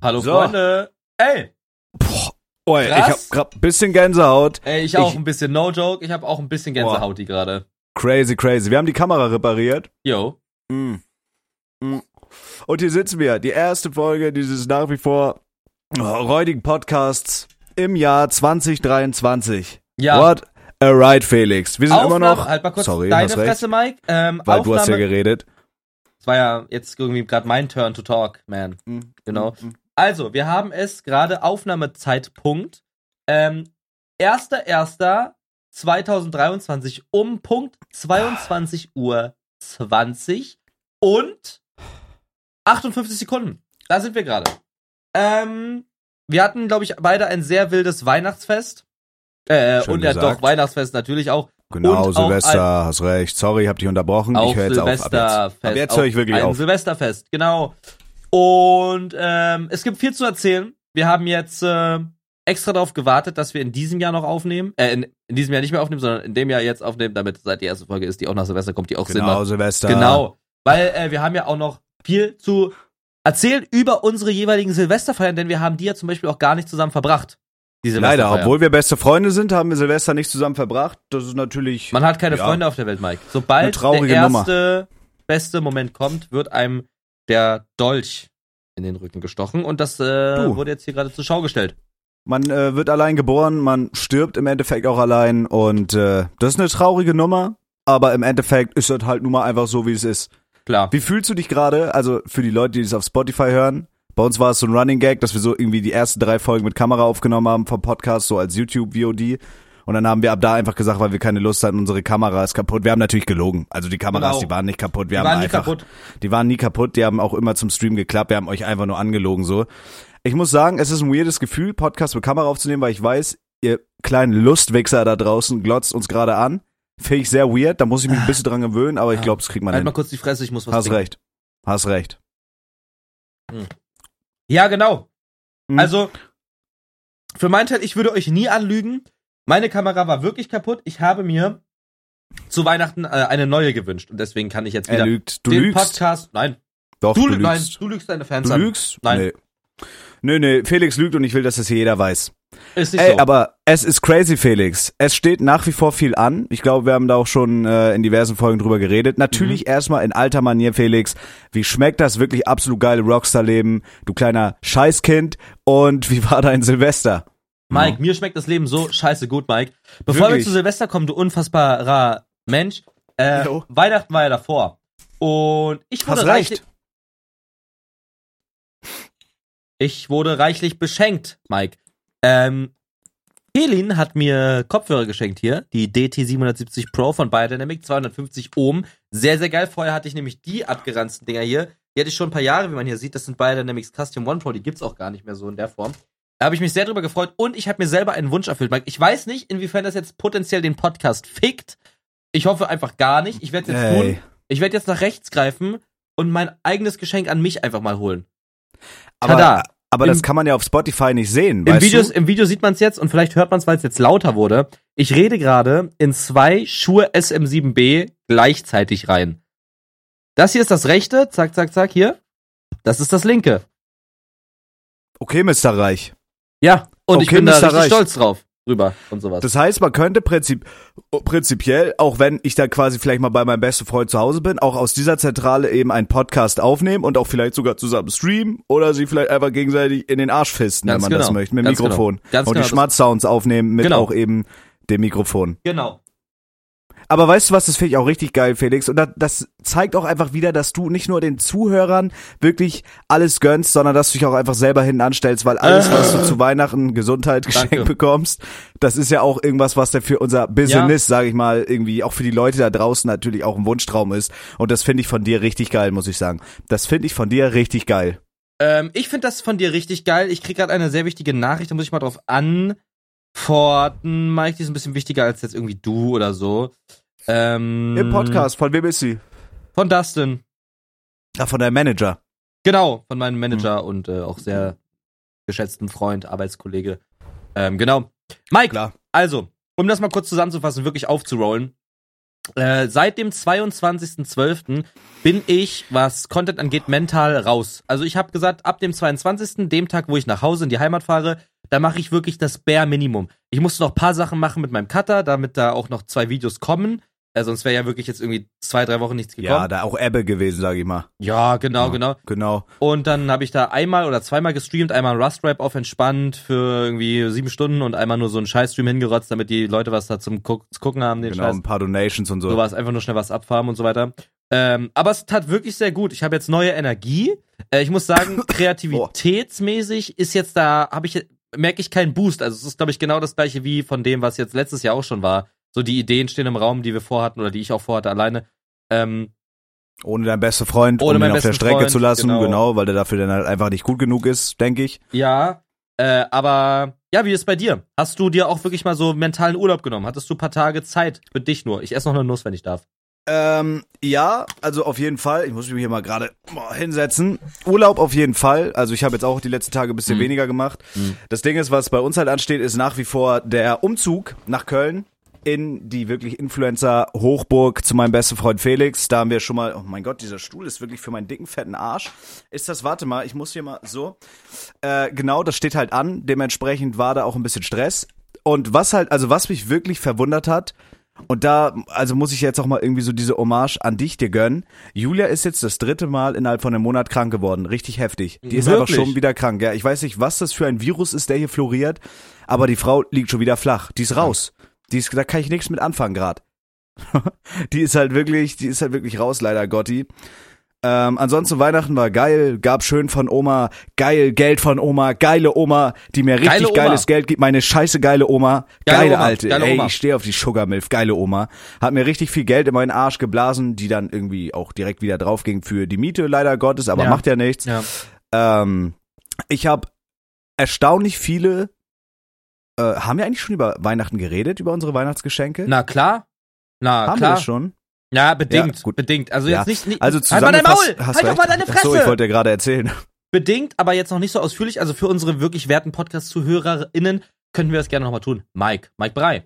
Hallo So. Freunde. Ey, Boah, oi, ich hab grad ein bisschen Gänsehaut. ey, ich auch Ich- ein bisschen No Joke. Ich habe auch ein bisschen Gänsehauti gerade. Crazy, crazy. Wir haben die Kamera repariert. Yo. Mm. Mm. Und hier sitzen wir, die erste Folge dieses nach wie vor oh, räudigen Podcasts im Jahr 2023. Ja. What a ride, Felix. Wir sind Aufnahme, immer noch. halt mal kurz Sorry, deine hast recht. Fresse, Mike. Ähm, Weil Aufnahme, du hast ja geredet. Es war ja jetzt irgendwie gerade mein Turn to talk, man. Mm. Genau. Mm. Also, wir haben es gerade Aufnahmezeitpunkt. Ähm, 1.1.2023 um Punkt 22 Uhr 20 und 58 Sekunden. Da sind wir gerade. Ähm, wir hatten, glaube ich, beide ein sehr wildes Weihnachtsfest. Äh, Schön und ja doch, Weihnachtsfest natürlich auch. Genau, Und auch Silvester, hast recht. Sorry, hab dich unterbrochen. Auch ich höre jetzt auf. Ab jetzt, Silvesterfest. ab jetzt höre ich wirklich ein auf. Silvesterfest, genau. Und ähm, es gibt viel zu erzählen. Wir haben jetzt äh, extra darauf gewartet, dass wir in diesem Jahr noch aufnehmen. Äh, in, in diesem Jahr nicht mehr aufnehmen, sondern in dem Jahr jetzt aufnehmen, damit seit die erste Folge ist, die auch nach Silvester kommt, die auch Sinn Genau, macht. Silvester. Genau. Weil äh, wir haben ja auch noch viel zu erzählen über unsere jeweiligen Silvesterfeiern, denn wir haben die ja zum Beispiel auch gar nicht zusammen verbracht. Die Leider, obwohl wir beste Freunde sind, haben wir Silvester nicht zusammen verbracht. Das ist natürlich. Man hat keine Ja. Freunde auf der Welt, Mike. Sobald der Nummer. erste beste Moment kommt, wird einem der Dolch in den Rücken gestochen und das äh, wurde jetzt hier gerade zur Schau gestellt. Man äh, wird allein geboren, man stirbt im Endeffekt auch allein und äh, das ist eine traurige Nummer, aber im Endeffekt ist das halt nun mal einfach so, wie es ist. Klar. Wie fühlst du dich gerade? Also für die Leute, die es auf Spotify hören, bei uns war es so ein Running Gag, dass wir so irgendwie die ersten drei Folgen mit Kamera aufgenommen haben vom Podcast, so als YouTube-VOD. Und dann haben wir ab da einfach gesagt, weil wir keine Lust hatten, unsere Kamera ist kaputt. Wir haben natürlich gelogen. Also die Kameras, Genau. die waren nicht kaputt. Wir Die haben waren nie einfach, kaputt. Die waren nie kaputt. Die haben auch immer zum Stream geklappt. Wir haben euch einfach nur angelogen so. Ich muss sagen, es ist ein weirdes Gefühl, Podcast mit Kamera aufzunehmen, weil ich weiß, ihr kleinen Lustwichser da draußen glotzt uns gerade an. Finde ich sehr weird. Da muss ich mich ein bisschen dran gewöhnen, aber ich glaube, das kriegt man Halt hin. mal kurz die Fresse, ich muss was Hast trinken. recht. Hast recht. Ja, genau. Mhm. Also, für meinen Teil, ich würde euch nie anlügen. Meine Kamera war wirklich kaputt. Ich habe mir zu Weihnachten äh, eine neue gewünscht und deswegen kann ich jetzt Er wieder lügt. Du den lügst. Podcast. Nein, Doch, du, du, lügst. Nein, du lügst deine Fans Du an. lügst? Nein. Nee. Nö, nee, Felix lügt und ich will, dass das hier jeder weiß. Ist nicht Ey, so. aber es ist crazy, Felix. Es steht nach wie vor viel an. Ich glaube, wir haben da auch schon äh, in diversen Folgen drüber geredet. Natürlich Mhm. erstmal in alter Manier, Felix. Wie schmeckt das wirklich absolut geile Rockstar-Leben? Du kleiner Scheißkind. Und wie war dein Silvester? Mike, mir schmeckt das Leben so scheiße gut, Mike. Bevor wir Wirklich? zu Silvester kommen, du unfassbarer Mensch, äh, Jo. Weihnachten war ja davor. Und ich wurde Hast reichlich, recht. ich wurde reichlich beschenkt, Mike. Ähm, Helin hat mir Kopfhörer geschenkt hier, die DT770 Pro von Biodynamic, 250 Ohm. Sehr, sehr geil. Vorher hatte ich nämlich die abgeranzten Dinger hier. Die hatte ich schon ein paar Jahre, wie man hier sieht. Das sind Biodynamics Custom One Pro. Die gibt's auch gar nicht mehr so in der Form. Da habe ich mich sehr drüber gefreut und ich habe mir selber einen Wunsch erfüllt. Mike, ich weiß nicht, inwiefern das jetzt potenziell den Podcast fickt. Ich hoffe einfach gar nicht. Ich werde jetzt Ey. tun. Ich werde jetzt nach rechts greifen und mein eigenes Geschenk an mich einfach mal holen. Aber, Tada. aber Im- das kann man ja auf Spotify nicht sehen, Im, Videos, du? Im Video sieht man es jetzt und vielleicht hört man es, weil es jetzt lauter wurde. Ich rede gerade in zwei Schuhe SM7B gleichzeitig rein. Das hier ist das rechte, zack, zack, zack, hier. Das ist das linke. Okay, Mr. Reich. Ja, und ich Okay, bin da richtig Reich. stolz drauf. Rüber und sowas. Das heißt, man könnte prinzip, prinzipiell, auch wenn ich da quasi vielleicht mal bei meinem besten Freund zu Hause bin, auch aus dieser Zentrale eben einen Podcast aufnehmen und auch vielleicht sogar zusammen streamen oder sie vielleicht einfach gegenseitig in den Arsch fisten, Ganz wenn man das genau. möchte, mit dem Ganz Mikrofon. genau. Ganz und genau, die das- Schmatzsounds aufnehmen mit Genau. auch eben dem Mikrofon. genau. Aber weißt du was, das finde ich auch richtig geil, Felix. Und das, das zeigt auch einfach wieder, dass du nicht nur den Zuhörern wirklich alles gönnst, sondern dass du dich auch einfach selber hinten anstellst, weil alles, was du zu Weihnachten Gesundheit geschenkt bekommst, das ist ja auch irgendwas, was der für unser Business, sage ich mal, irgendwie auch für die Leute da draußen natürlich auch ein Wunschtraum ist. Und das finde ich von dir richtig geil, muss ich sagen. Das finde ich von dir richtig geil. Ähm, ich finde das von dir richtig geil. Ich krieg gerade eine sehr wichtige Nachricht, da muss ich mal drauf antworten. Mike, die ist ein bisschen wichtiger als jetzt irgendwie du oder so. Ähm, Im Podcast, von wem ist sie? Von Dustin. Ja, von deinem Manager. Genau, von meinem Manager und äh, auch sehr geschätzten Freund, Arbeitskollege. Ähm, genau. Mike, Klar. also, um das mal kurz zusammenzufassen, wirklich aufzurollen. Äh, seit dem 22.12. bin ich, was Content angeht, mental raus. Also ich habe gesagt, ab dem 22., dem Tag, wo ich nach Hause in die Heimat fahre, da mache ich wirklich das Bare Minimum. Ich musste noch paar Sachen machen mit meinem Cutter, damit da auch noch zwei Videos kommen. Äh, sonst wäre ja wirklich jetzt irgendwie zwei, drei Wochen nichts gekommen. Ja, da auch Ebbe gewesen, sag ich mal. Ja, genau, Ja, genau. Genau. Und dann habe ich da einmal oder zweimal gestreamt, einmal Rust Rap auf entspannt für irgendwie sieben Stunden und einmal nur so einen Scheißstream hingerotzt, damit die Leute was da zum Guck zu gucken haben, den Genau, Scheiß. ein paar Donations und so. So war es einfach nur schnell was abfarmen und so weiter. Ähm, aber es tat wirklich sehr gut. Ich habe jetzt neue Energie. Äh, ich muss sagen, kreativitätsmäßig ist jetzt da, habe ich merke ich keinen Boost. Also es ist glaube ich genau das gleiche wie von dem, was jetzt letztes Jahr auch schon war. So die Ideen stehen im Raum, die wir vorhatten oder die ich auch vorhatte alleine. Ähm, Ohne deinen besten Freund, Ohne um ihn auf der Strecke Freund, zu lassen, genau. genau. weil der dafür dann halt einfach nicht gut genug ist, denke ich. ja, äh, aber ja, wie ist bei dir? Hast du dir auch wirklich mal so mentalen Urlaub genommen? Hattest du ein paar Tage Zeit für dich nur? Ich esse noch eine Nuss, wenn ich darf. Ähm, ja, also auf jeden Fall. Ich muss mich hier mal gerade hinsetzen. Urlaub auf jeden Fall. Also ich habe jetzt auch die letzten Tage ein bisschen Mhm. weniger gemacht. Mhm. Das Ding ist, was bei uns halt ansteht, ist nach wie vor der Umzug nach Köln in die wirklich Influencer-Hochburg zu meinem besten Freund Felix. Da haben wir schon mal, oh mein Gott, dieser Stuhl ist wirklich für meinen dicken, fetten Arsch. Ist das, warte mal, ich muss hier mal so. Äh, genau, das steht halt an. Dementsprechend war da auch ein bisschen Stress. Und was halt, also was mich wirklich verwundert hat, und da, also muss ich jetzt auch mal irgendwie so diese Hommage an dich dir gönnen. Julia ist jetzt das dritte Mal innerhalb von einem Monat krank geworden. Richtig heftig. Die ist einfach Wirklich? schon wieder krank. Ja, ich weiß nicht, was das für ein Virus ist, der hier floriert, aber die Frau liegt schon wieder flach. Die ist raus. Die ist, da kann ich nichts mit anfangen gerade. die ist halt wirklich, die ist halt wirklich raus, leider Gotti. Ähm, ansonsten Weihnachten war geil, gab schön von Oma, geil Geld von Oma, geile Oma, die mir richtig Geile Oma. geiles Geld gibt, meine scheiße geile Oma, Geile geile Oma, alte, geile ey, Oma. ich stehe auf die Sugar Milf, geile Oma, hat mir richtig viel Geld in meinen Arsch geblasen, die dann irgendwie auch direkt wieder drauf ging für die Miete, leider Gottes, aber Ja. macht ja nichts. Ja. Ähm, ich habe erstaunlich viele, äh, haben wir eigentlich schon über Weihnachten geredet, über unsere Weihnachtsgeschenke? Na klar. Na haben wir klar. das schon? Ja, bedingt. Ja, gut. bedingt. Also Ja. jetzt nicht, nicht Also halt mal dein Maul! Halt doch mal deine Fresse! Ach so, ich wollte ja gerade erzählen. bedingt, aber jetzt noch nicht so ausführlich. Also für unsere wirklich werten Podcast-ZuhörerInnen könnten wir das gerne nochmal tun. Mike, Mike Brei.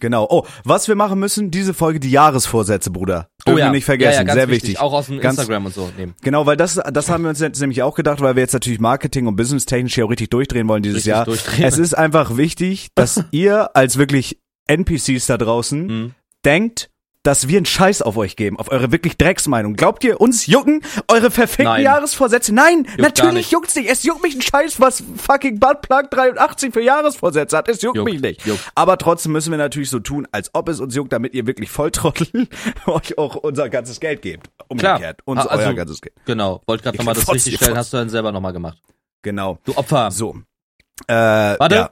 Genau. Oh, was wir machen müssen, diese Folge die Jahresvorsätze, Bruder. Oh Dürfen ja. wir nicht vergessen, ja, ja, sehr wichtig. wichtig. Auch aus dem Ganz- Instagram und so nehmen. Genau, weil das, das haben wir uns jetzt nämlich auch gedacht, weil wir jetzt natürlich Marketing und Business technisch hier auch richtig durchdrehen wollen dieses Richtig Jahr. durchdrehen. Es ist einfach wichtig, dass ihr als wirklich NPCs da draußen Mhm. denkt, dass wir einen Scheiß auf euch geben, auf eure wirklich Drecksmeinung. Glaubt ihr, uns jucken eure verfickten Nein. Jahresvorsätze? Nein, gar natürlich juckt's nicht. Es juckt mich ein Scheiß, was fucking Buttplug 83 für Jahresvorsätze hat. Es juckt, Juckt, mich nicht. juckt. Aber trotzdem müssen wir natürlich so tun, als ob es uns juckt, damit ihr wirklich Volltrottel euch auch unser ganzes Geld gebt. Umgekehrt. Uns Ha- also- euer ganzes Geld. Genau. Wollte gerade nochmal das richtig stellen, hast du dann selber nochmal gemacht. Genau. Du Opfer. So. Äh, Warte. Ja.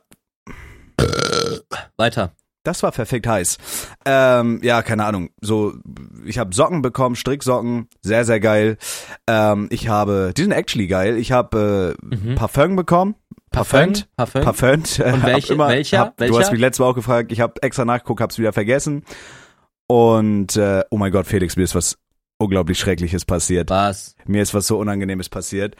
Weiter. Das war perfekt heiß. Ähm, ja, keine Ahnung. So, ich habe Socken bekommen, Stricksocken, sehr sehr geil. Ähm, ich habe, die sind actually geil. Ich habe äh, Mhm. Parfum bekommen. Parfum? Parfum. Parfum? Und welche- welcher? Du Welcher? hast mich letztes Mal auch gefragt. Ich habe extra nachgeguckt, hab's wieder vergessen. Und äh, oh mein Gott, Felix, mir ist was unglaublich Schreckliches passiert. Was? Mir ist was so Unangenehmes passiert.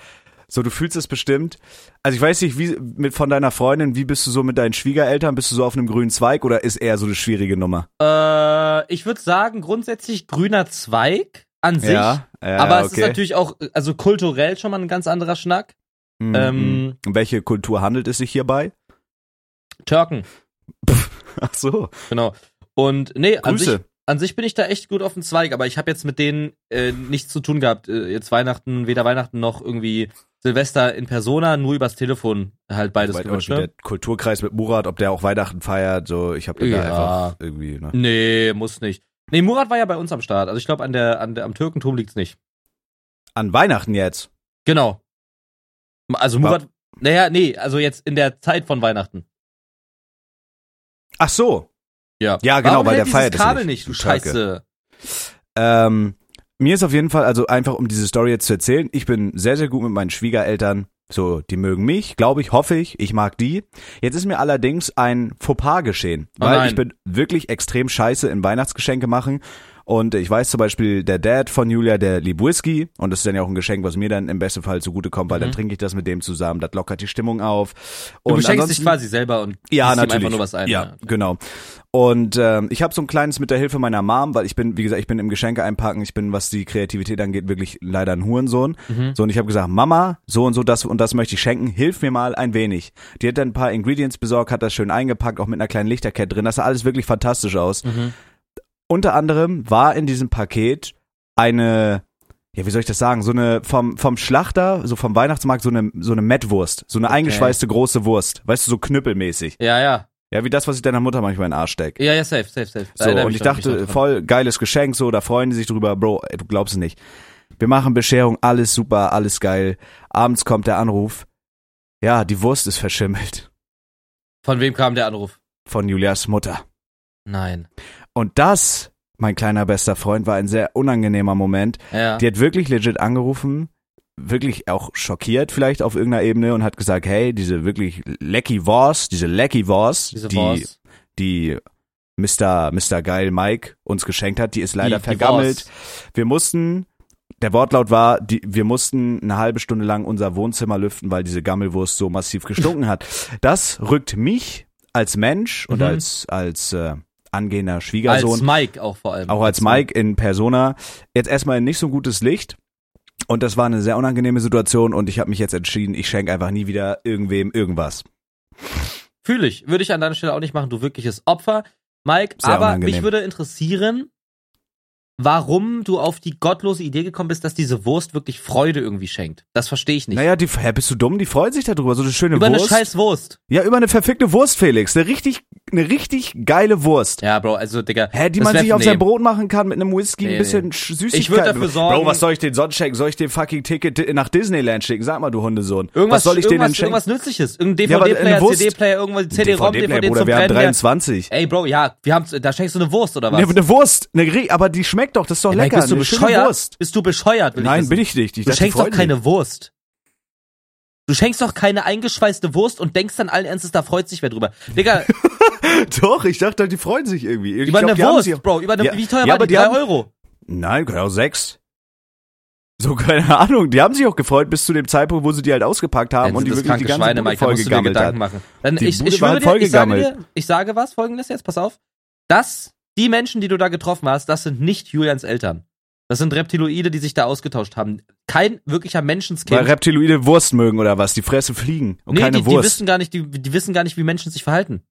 So, du fühlst es bestimmt. Also ich weiß nicht, wie mit von deiner Freundin, wie bist du so mit deinen Schwiegereltern? Bist du so auf einem grünen Zweig oder ist eher so eine schwierige Nummer? Äh, ich würde sagen, grundsätzlich grüner Zweig an sich. ja, aber es okay. ist natürlich auch, also kulturell schon mal ein ganz anderer Schnack. Mhm. ähm, Um welche Kultur handelt es sich hierbei? Türken, Ach so. genau. Und nee, an sich, an sich bin ich da echt gut auf dem Zweig, aber ich habe jetzt mit denen äh, nichts zu tun gehabt. Äh, jetzt Weihnachten, weder Weihnachten noch irgendwie Silvester in Persona, nur übers Telefon halt beides gewünscht, auch ne? der Kulturkreis mit Murat, ob der auch Weihnachten feiert, so ich habe Ja. da einfach irgendwie, ne? Nee, muss nicht. Nee, Murat war ja bei uns am Start. Also ich glaube, an der, an der, am Türkentum liegt's nicht. An Weihnachten jetzt. Genau. Also Murat, naja, nee, also jetzt in der Zeit von Weihnachten. Ach so. Ja. Ja, genau, Warum weil der feiert Kabel nicht, nicht, du. Scheiße. Ähm, mir ist auf jeden Fall, also einfach um diese Story jetzt zu erzählen, ich bin sehr, sehr gut mit meinen Schwiegereltern. So, die mögen mich, glaube ich, hoffe ich, ich mag die. Jetzt ist mir allerdings ein Fauxpas geschehen, Oh weil nein. ich bin wirklich extrem scheiße in Weihnachtsgeschenke machen Und ich weiß zum Beispiel, der Dad von Julia, der liebt Whisky. Und das ist dann ja auch ein Geschenk, was mir dann im besten Fall zugutekommt, weil dann trinke ich das mit dem zusammen. Das lockert die Stimmung auf. Mhm. Du Und beschenkst dich quasi selber und ja, natürlich. einfach nur was ein. ja, genau. Und ähm, ich habe so ein kleines mit der Hilfe meiner Mom, weil ich bin, wie gesagt, ich bin im Geschenke einpacken, ich bin, was die Kreativität angeht, wirklich leider ein Hurensohn. Mhm. So, und ich habe gesagt, Mama, so und so, das und das möchte ich schenken, hilf mir mal ein wenig. Die hat dann ein paar Ingredients besorgt, hat das schön eingepackt, auch mit einer kleinen Lichterkette drin. Das sah alles wirklich fantastisch aus. Mhm. Unter anderem war in diesem Paket eine, ja, wie soll ich das sagen, so eine vom vom Schlachter, so vom Weihnachtsmarkt so eine so eine Mettwurst, so eine eingeschweißte große Wurst, weißt du, so knüppelmäßig. Ja, ja. Ja, wie das, was ich deiner Mutter manchmal in den Arsch steck. Ja, ja, safe, safe, safe. So, und ich mich dachte, voll geiles Geschenk, so, da freuen die sich drüber, Bro, ey, du glaubst es nicht. Wir machen Bescherung, alles super, alles geil. Abends kommt der Anruf. Ja, die Wurst ist verschimmelt. Von wem kam der Anruf? Von Julias Mutter. Nein. Und das, mein kleiner bester Freund, war ein sehr unangenehmer Moment. Ja. Die hat wirklich legit angerufen, wirklich auch schockiert vielleicht auf irgendeiner Ebene und hat gesagt, hey, diese wirklich lecky Wurst, diese lecky Wurst, Diese die, Wurst. die Mr. Mr. Geil Mike uns geschenkt hat, die ist leider Die- die vergammelt. Wurst. Wir mussten, der Wortlaut war, die, wir mussten eine halbe Stunde lang unser Wohnzimmer lüften, weil diese Gammelwurst so massiv gestunken hat. Das rückt mich als Mensch und Mhm. als, als äh, angehender Als Schwiegersohn Mike auch vor allem. auch als Mike in Persona jetzt erstmal nicht so gutes Licht. Und das war eine sehr unangenehme Situation und ich habe mich jetzt entschieden, ich schenke einfach nie wieder irgendwem irgendwas. Fühle ich. Würde ich an deiner Stelle auch nicht machen, du wirkliches Opfer. Mike, Sehr aber unangenehm. mich würde interessieren, warum du auf die gottlose Idee gekommen bist, dass diese Wurst wirklich Freude irgendwie schenkt. Das verstehe ich nicht. Naja, die, hä, bist du dumm? Die freuen sich darüber. So eine schöne Über eine Wurst. scheiß Wurst. ja, über eine verfickte Wurst, Felix. Eine richtig, eine richtig geile Wurst. Ja, Bro, also, Digga. Hä, die man sich auf nee. sein Brot machen kann mit einem Whisky, Nee, ein bisschen nee. Sch- Süßigkeit. Ich würd dafür sorgen- Bro, was soll ich den sonst schenken? Soll ich den fucking Ticket nach Disneyland schicken? Sag mal, du Hundesohn. Irgendwas, was soll ich denen irgendwas, denn schenken? irgendwas Nützliches. Irgendein Ja, DVD-Player, eine Wurst- CD-Player, irgendwas, CD-ROM, DVD-Player, DVD Bruder, zum wir haben Brennen. der- 23. Ey, Bro, ja, wir haben, da schenkst du eine Wurst oder was? Ne, eine Wurst, eine, aber die schmeckt doch, das ist doch Ey, lecker. bist du bescheuert? Wurst. Bist du bescheuert? Nein, wissen. bin ich nicht. Ich Du schenkst doch keine Wurst. Du schenkst doch keine eingeschweißte Wurst und denkst dann allen Ernstes, da freut sich wer drüber. Digga. Doch, ich dachte, die freuen sich irgendwie. Ich über glaub, eine Wurst, sich- Bro, über eine, Ja, wie teuer ja, war aber die? Drei haben- Euro. Nein, genau sechs. So, keine Ahnung. Die haben sich auch gefreut bis zu dem Zeitpunkt, wo sie die halt ausgepackt haben Dann und die wirklich die ganze Schweine, Bude Mike, da musst du dir vollgegammelt Gedanken hat. machen. Dann, Die ich, Bude ich schwöre halt dir, ich sage dir, ich sage was, folgendes jetzt, pass auf. Das, die Menschen, die du da getroffen hast, das sind nicht Julians Eltern. Das sind Reptiloide, die sich da ausgetauscht haben. Kein wirklicher Menschenskind. Weil Reptiloide Wurst mögen oder was? Die Fresse fliegen und nee, keine die, die Wurst. wissen gar nicht, die, die wissen gar nicht, wie Menschen sich verhalten.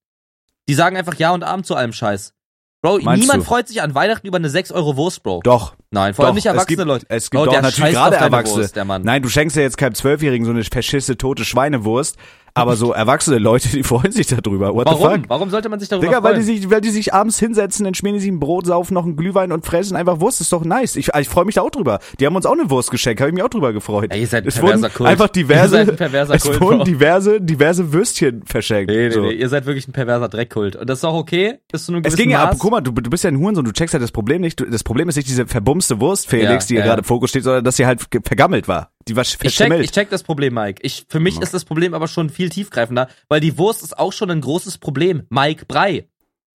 Die sagen einfach Ja und Abend zu allem Scheiß. Bro, Meinst niemand du? freut sich an Weihnachten über eine 6 Euro Wurst, Bro. doch. Nein, vor allem nicht es erwachsene gibt- Leute. es gibt Bro, doch natürlich gerade Erwachsene. Wurst, der Mann. Nein, du schenkst ja jetzt keinem Zwölfjährigen so eine verschisse tote Schweinewurst, aber so erwachsene Leute, die freuen sich darüber. What Warum? Warum sollte man sich darüber Digga, weil freuen? die, sich, weil die sich abends hinsetzen, dann schmieren die sich ein Brot, saufen noch einen Glühwein und fressen einfach Wurst. ist doch nice. Ich, ich freue mich da auch drüber. Die haben uns auch eine Wurst geschenkt, habe ich mich auch drüber gefreut. Ey, ihr seid ein es perverser wurden Kult. einfach diverse, ein es Kult, wurden diverse, diverse Würstchen verschenkt. Nee, nee, so. nee, ihr seid wirklich ein perverser Dreckkult. Und das ist auch okay, bis zu einem Es ging ja ab, guck mal, du, du bist ja ein Hurensohn, du checkst ja das Problem nicht. Du, das Problem ist nicht diese verbumste Wurst, Felix, Ja, die hier ja, gerade ja. im Fokus steht, sondern dass sie halt vergammelt war. Die war ich check, ich check das Problem, Mike. Ich, für mich ist das Problem aber schon viel tiefgreifender, weil die Wurst ist auch schon ein großes Problem. Mike Brei.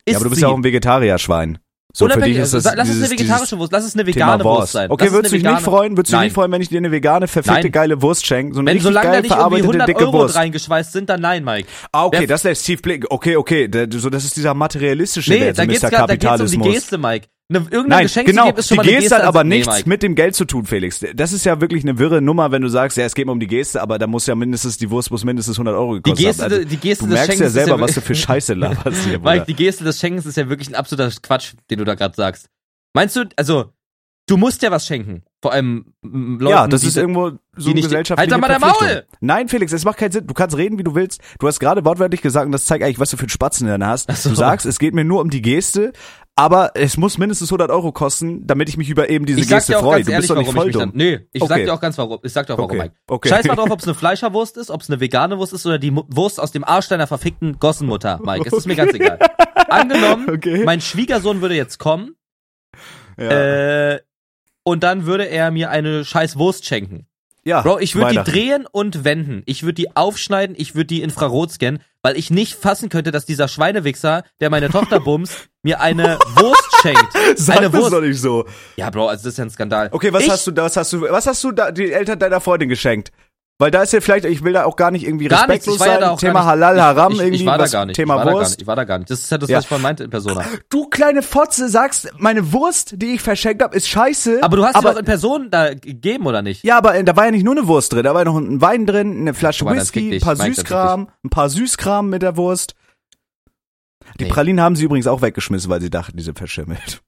Ist ja, aber du bist sie. ja auch ein Vegetarier-Schwein. So, für Unabhängig- dich ist das lass es dieses, eine vegetarische Wurst, lass es eine vegane Wurst sein. Okay, Lass es würdest du dich nicht freuen, würdest du Nein. nicht freuen, wenn ich dir eine vegane, verfickte, Nein. geile Wurst schenke? So eine Wenn richtig solange da geil nicht irgendwie verarbeitete, 100 dicke Euro Wurst. reingeschweißt sind, dann nein, Mike. Ah, okay, Wer- das ist der Steve Blick. Okay, okay, so, das ist dieser materialistische Nee, Wert, so da geht's, Mr. grad, da geht's um die Kapitalismus. Geste, Mike. Eine, irgendein Nein, Geschenk genau, zu geben, ist schon die mal eine Geste Geste hat aber also- nee, nichts Mike. mit dem Geld zu tun, Felix. Das ist ja wirklich eine wirre Nummer, wenn du sagst, ja, es geht mir um die Geste, aber da muss ja mindestens, die Wurst muss mindestens 100 Euro Die gekostet Geste, haben. Also, die Geste du des merkst Schenkens ja selber, ja was du für Scheiße laberst hier. Mike, die Geste des Schenkens ist ja wirklich ein absoluter Quatsch, den du da gerade sagst. Meinst du, also, du musst ja was schenken. Vor allem Leuten, Ja, das die ist irgendwo so die eine gesellschaftliche Halt mal Verpflichtung. Maul! Nein, Felix, es macht keinen Sinn. Du kannst reden, wie du willst. Du hast gerade wortwörtlich gesagt, und das zeigt eigentlich, was du für einen Spatzen in hast. So. Du sagst, es geht mir nur um die Geste, aber es muss mindestens 100 Euro kosten, damit ich mich über eben diese ich sag Geste dir auch freue. ganz Du ehrlich, bist doch nicht voll mich dann, dumm. nö, ich sag Okay. dir auch ganz warum, ich sag dir auch warum, Okay. Mike. Okay. Scheiß mal drauf, ob es eine Fleischerwurst ist, ob es eine vegane Wurst ist oder die Wurst aus dem Arsch deiner verfickten Gossenmutter, Mike. Es ist mir ganz egal. Angenommen, Okay. mein Schwiegersohn würde jetzt kommen, Ja. äh, und dann würde er mir eine scheiß Wurst schenken. Ja, Bro, ich würde die drehen und wenden. Ich würde die aufschneiden, ich würde die Infrarot scannen, weil ich nicht fassen könnte, dass dieser Schweinewichser, der meine Tochter bumst, mir eine Wurst schenkt. Sag eine das Wurst. doch nicht so. Ja, Bro, also das ist ja ein Skandal. Okay, was ich, hast du da, was hast du, was hast du da die Eltern deiner Freundin geschenkt? Weil da ist ja vielleicht, ich will da auch gar nicht irgendwie Gar nichts, respektlos ich war ja sein, auch Thema. Halal, ich, Haram, ich, irgendwie ich war da gar nicht. Thema ich war Da gar Wurst. nicht. Ich war da gar nicht. Das ist ja das, Ja. was ich vorhin meinte in Persona. Du kleine Fotze sagst, meine Wurst, die ich verschenkt habe, ist scheiße. Aber du hast aber, sie doch in Person da gegeben, oder nicht? Ja, aber äh, da war ja nicht nur eine Wurst drin, da war ja noch ein Wein drin, eine Flasche mal, Whisky, ein paar Mike, Süßkram, ein paar Süßkram mit der Wurst. Die Nee. Pralinen haben sie übrigens auch weggeschmissen, weil sie dachten, die sind verschimmelt.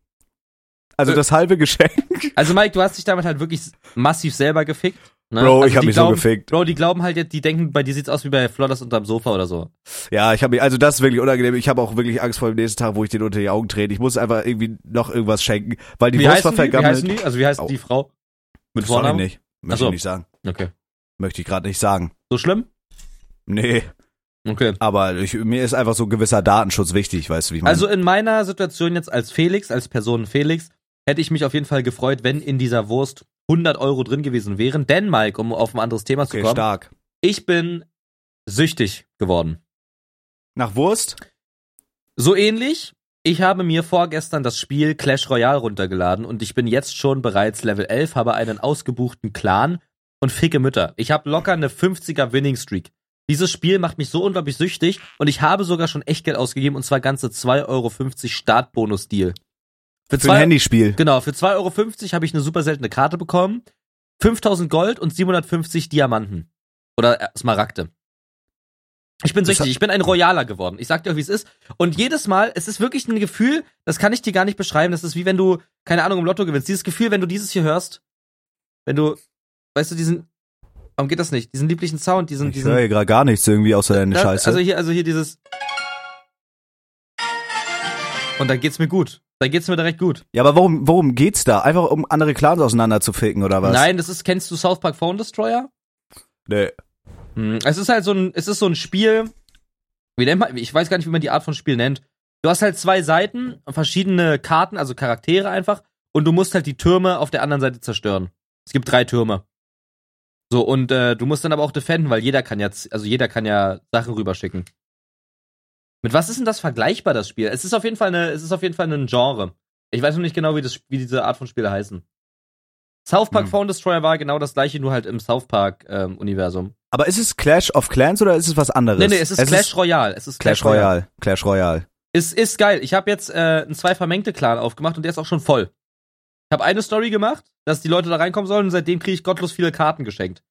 Also Äh. das halbe Geschenk. Also Mike, du hast dich damit halt wirklich massiv selber gefickt. Ne? Bro, also ich hab die mich so glauben, gefickt. Bro, die glauben halt, jetzt, die denken, bei dir sieht's aus wie bei Flodders unterm Sofa oder so. Ja, ich habe mich, also das ist wirklich unangenehm. Ich habe auch wirklich Angst vor dem nächsten Tag, wo ich den unter die Augen trete. Ich muss einfach irgendwie noch irgendwas schenken, weil die wie, Wurst war die? wie heißen vergammelt. die? Also wie heißt Oh. die Frau? Mit Das sag ich Vornamen? nicht. Möchte so. ich nicht sagen. Okay. Möchte ich gerade nicht sagen. So schlimm? Nee, Okay. aber ich, mir ist einfach so ein gewisser Datenschutz wichtig, weißt du, wie ich meine. Also in meiner Situation jetzt als Felix, als Person Felix, hätte ich mich auf jeden Fall gefreut, wenn in dieser Wurst 100 Euro drin gewesen wären. Denn, Mike, um auf ein anderes Thema zu okay, kommen, stark. ich bin süchtig geworden. Nach Wurst? So ähnlich. Ich habe mir vorgestern das Spiel Clash Royale runtergeladen und ich bin jetzt schon bereits Level 11, habe einen ausgebuchten Clan und ficke Mütter. Ich habe locker eine 50er Winning Streak. Dieses Spiel macht mich so unglaublich süchtig und ich habe sogar schon Echtgeld ausgegeben und zwar ganze 2,50 Euro Startbonus-Deal. Für, Für ein Handyspiel. Genau, für 2,50 Euro habe ich eine super seltene Karte bekommen, 5000 Gold und 750 Diamanten. Oder äh, Smaragde. Ich bin süchtig, ich bin ein Royaler geworden. Ich sag dir auch, wie es ist. Und jedes Mal, es ist wirklich ein Gefühl, das kann ich dir gar nicht beschreiben. Das ist wie wenn du, keine Ahnung, im Lotto gewinnst. Dieses Gefühl, wenn du dieses hier hörst, wenn du, weißt du, diesen, warum geht das nicht? Diesen lieblichen Sound, diesen, Ich diesen. höre hier gerade gar nichts irgendwie außer deine Scheiße. Also hier, also hier dieses. Und dann geht's mir gut. Dann geht's mir direkt gut. ja, aber worum, worum geht's da? Einfach um andere Clans auseinander zu ficken oder was? Nein, das ist, kennst du South Park Phone Destroyer? Nee. Hm, Es ist halt so ein, es ist so ein Spiel, wie nennt man, ich weiß gar nicht, wie man die Art von Spiel nennt. Du hast halt zwei Seiten, verschiedene Karten, also Charaktere einfach, und du musst halt die Türme auf der anderen Seite zerstören. Es gibt drei Türme. So, und äh, du musst dann aber auch defenden, weil jeder kann ja, also jeder kann ja Sachen rüberschicken. Mit was ist denn das vergleichbar, das Spiel? Es ist auf jeden Fall eine, es ist auf jeden Fall ein Genre. Ich weiß noch nicht genau, wie, das, wie diese Art von Spiele heißen. South Park Hm. Phone Destroyer war genau das gleiche, nur halt im South Park ähm, Universum. Aber ist es Clash of Clans oder ist es was anderes? Nee, nee, es ist Clash Royale. Es ist Clash Royale. Clash Royale. Ist, ist geil. Ich habe jetzt äh, einen zwei vermengte Clan aufgemacht und der ist auch schon voll. Ich habe eine Story gemacht, dass die Leute da reinkommen sollen und seitdem kriege ich gottlos viele Karten geschenkt.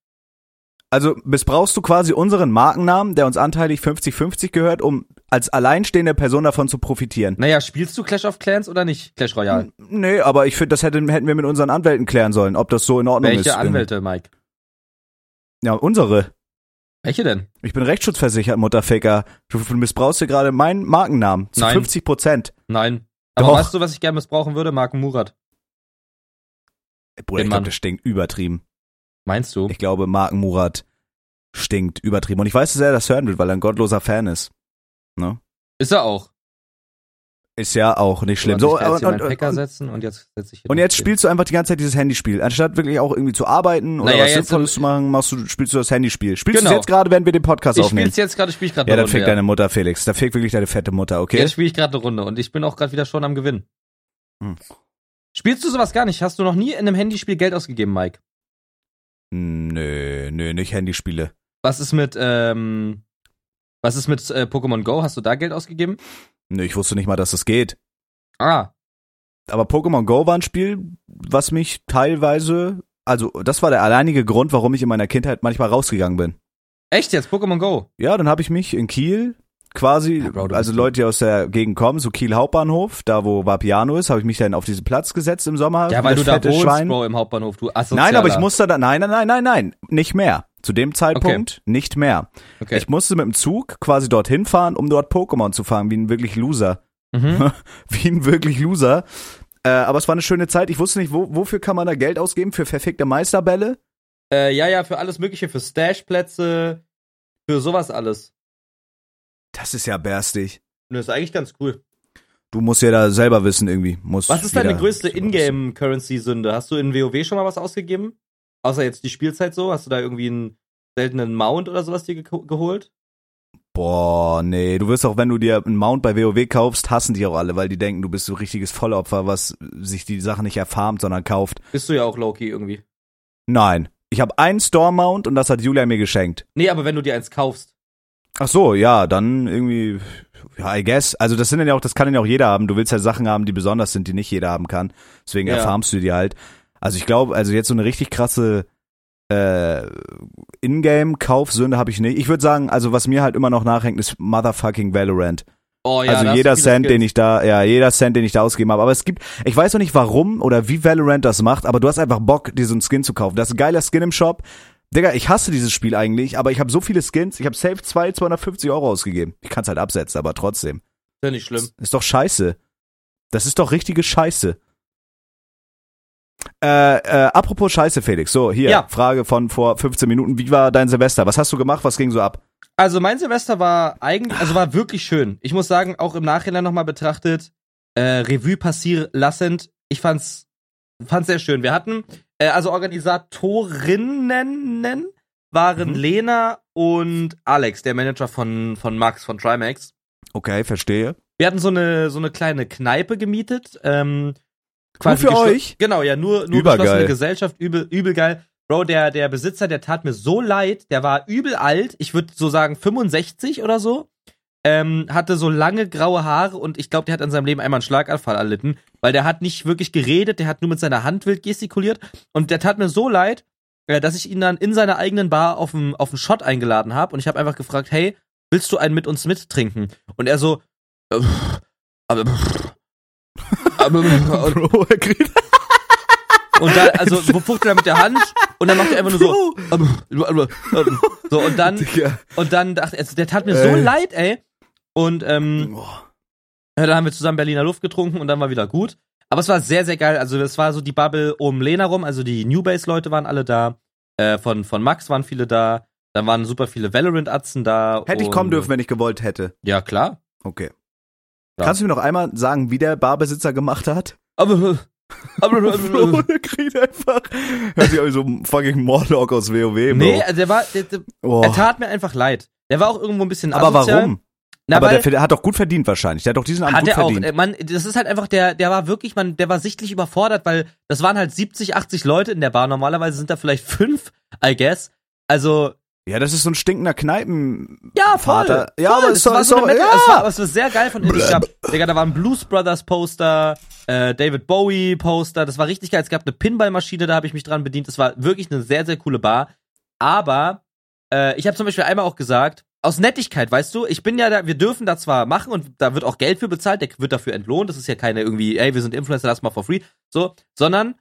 Also missbrauchst du quasi unseren Markennamen, der uns anteilig 50-50 gehört, um als alleinstehende Person davon zu profitieren? Naja, spielst du Clash of Clans oder nicht? Clash Royale. Nee, aber ich finde, das hätten, hätten wir mit unseren Anwälten klären sollen, ob das so in Ordnung ist. Welche Anwälte, Mike? Ja, unsere. Welche denn? Ich bin rechtsschutzversichert, Mutterficker. Du missbrauchst hier gerade meinen Markennamen zu Nein. 50 Prozent. Nein. Aber Doch. weißt du, was ich gerne missbrauchen würde? Marken Murat. Bruder, Den ich Mann. glaube, das stinkt übertrieben. Meinst du? Ich glaube, Marken Murat stinkt übertrieben. Und ich weiß, dass er das hören will, weil er ein gottloser Fan ist. Ist er auch. Ist ja auch nicht schlimm. So, ich und, und, und, setzen und jetzt ich und jetzt spielst du einfach die ganze Zeit dieses Handyspiel. Anstatt wirklich auch irgendwie zu arbeiten oder Naja, was Sinnvolles zu machen, machst du, spielst du das Handyspiel. Spielst du Genau. es jetzt gerade, wenn wir den Podcast Ich aufnehmen? spiel's jetzt gerade, spiele ich gerade Ja, dann Runde. fick deine Mutter, Felix. Da fick wirklich deine fette Mutter, okay? Jetzt spiele ich gerade eine Runde und ich bin auch gerade wieder schon am Gewinn. Hm. Spielst du sowas gar nicht? Hast du noch nie in einem Handyspiel Geld ausgegeben, Mike? Nö, nö, nicht Handyspiele. Was ist mit, ähm, was ist mit äh, Pokémon Go? Hast du da Geld ausgegeben? Nö, ich wusste nicht mal, dass das geht. Ah, Aber Pokémon Go war ein Spiel, was mich teilweise, also das war der alleinige Grund, warum ich in meiner Kindheit manchmal rausgegangen bin. echt jetzt? Pokémon Go? Ja, dann habe ich mich in Kiel quasi, Ja, Bro, also Leute, die aus der Gegend kommen, so Kiel Hauptbahnhof, da wo Vapiano ist, habe ich mich dann auf diesen Platz gesetzt im Sommer. Ja, weil du da wohnst, Schwein. Bro, im Hauptbahnhof. Du Asozialer. Nein, aber ich musste da, nein, nein, nein, nein, nein, nicht mehr. Zu dem Zeitpunkt nicht mehr. Okay. Ich musste mit dem Zug quasi dorthin fahren, um dort Pokémon zu fangen, wie ein wirklich Loser. mhm. Wie ein wirklich Loser. Äh, aber es war eine schöne Zeit. Ich wusste nicht, wo, wofür kann man da Geld ausgeben? Für verfickte Meisterbälle? äh, ja, ja, für alles Mögliche, für Stashplätze, für sowas alles. Das ist ja bärstig. Und das ist eigentlich ganz cool. Du musst ja da selber wissen irgendwie. Muss Was ist deine größte. Ingame-Currency-Sünde? Hast du in WoW schon mal was ausgegeben? Außer jetzt die Spielzeit so? Hast du da irgendwie einen seltenen Mount oder sowas dir ge geholt? Boah, nee, du wirst auch, wenn du dir einen Mount bei WoW kaufst, hassen die auch alle, weil die denken, du bist so richtiges Vollopfer, was sich die Sache nicht erfarmt, sondern kauft. Bist du ja auch Loki irgendwie. Nein. Ich habe einen Store-Mount und das hat Julia mir geschenkt. Nee, aber wenn du dir eins kaufst. Ach so, ja, dann irgendwie, ja, I guess. Also das sind dann ja auch, das kann ja auch jeder haben. Du willst ja Sachen haben, die besonders sind, die nicht jeder haben kann. Deswegen Ja. erfarmst du die halt. Also ich glaube, also jetzt so eine richtig krasse äh, Ingame-Kaufsünde habe ich nicht. Ich würde sagen, also was mir halt immer noch nachhängt, ist motherfucking Valorant. Oh ja, also jeder Cent, den ich da, ja, jeder Cent, den ich da ausgegeben habe. Aber es gibt, ich weiß noch nicht warum oder wie Valorant das macht, aber du hast einfach Bock, dir so einen Skin zu kaufen. Das ist ein geiler Skin im Shop. Digga, ich hasse dieses Spiel eigentlich, aber ich habe so viele Skins, ich habe safe 2, 250 Euro ausgegeben. Ich kann es halt absetzen, aber trotzdem. Ist ja nicht schlimm. Ist doch scheiße. Das ist doch richtige Scheiße. Äh, äh, apropos Scheiße, Felix. So, hier, Ja. Frage von vor 15 Minuten. Wie war dein Silvester? Was hast du gemacht? Was ging so ab? Also mein Silvester war eigentlich, also war wirklich schön. Ich muss sagen, auch im Nachhinein nochmal betrachtet, äh, Revue passier lassend, ich fand's, fand's sehr schön. Wir hatten, also Organisatorinnen waren Mhm. Lena und Alex, der Manager von, von Max, von Trimax. Okay, verstehe. Wir hatten so eine, so eine kleine Kneipe gemietet. Ähm, Nur für euch? Genau, ja, nur, nur Übergeil. geschlossene Gesellschaft, übel, übel geil. Bro, der, der Besitzer, der tat mir so leid, der war übel alt, ich würde so sagen 65 oder so. Ähm, hatte so lange graue Haare und ich glaube, der hat in seinem Leben einmal einen Schlaganfall erlitten, weil der hat nicht wirklich geredet, der hat nur mit seiner Hand wild gestikuliert. Und der tat mir so leid, äh, dass ich ihn dann in seiner eigenen Bar auf einen auf Shot eingeladen habe und ich habe einfach gefragt, hey, willst du einen mit uns mittrinken? Und er so, äh, aber, aber, und, Bro, er und dann, also, fuchtelt er mit der Hand? Und dann macht er einfach nur so, so und dann, und dann dachte er, der tat mir so leid, ey. Und ähm, ja, dann haben wir zusammen Berliner Luft getrunken und dann war wieder gut. Aber es war sehr, sehr geil. Also es war so die Bubble um Lena rum. Also die New Base-Leute waren alle da. Äh, von, von Max waren viele da. Dann waren super viele Valorant-Atzen da. Hätte ich kommen dürfen, wenn ich gewollt hätte. Ja, klar. Okay. Ja. Kannst du mir noch einmal sagen, wie der Barbesitzer gemacht hat? Aber, aber, der kriegt einfach. Hört sich an wie so ein fucking Morlock aus WoW, Bro. nee, der war, der, der, oh. er tat mir einfach leid. Der war auch irgendwo ein bisschen Aber asozial. warum? Na, aber der, hat doch gut verdient wahrscheinlich. Der hat doch diesen Abend Hat gut er auch. verdient. Äh, Man, das ist halt einfach der, der war wirklich, man, der war sichtlich überfordert, weil das waren halt 70, 80 Leute in der Bar. Normalerweise sind da vielleicht fünf, I guess. Also, ja, das ist so ein stinkender Kneipen. ja, voll. Vater. Ja, voll. aber doch- war so Meta, ja. es war, aber es war sehr geil von. Es gab, Digga, da waren Blues Brothers Poster, äh, David Bowie Poster. Das war richtig geil. Es gab eine Pinballmaschine, da habe ich mich dran bedient. Es war wirklich eine sehr, sehr coole Bar. Aber äh, ich habe zum Beispiel einmal auch gesagt, aus Nettigkeit, weißt du, ich bin ja da, wir dürfen da zwar machen und da wird auch Geld für bezahlt, der wird dafür entlohnt. Das ist ja keine irgendwie, ey, wir sind Influencer, lass mal for free, so, sondern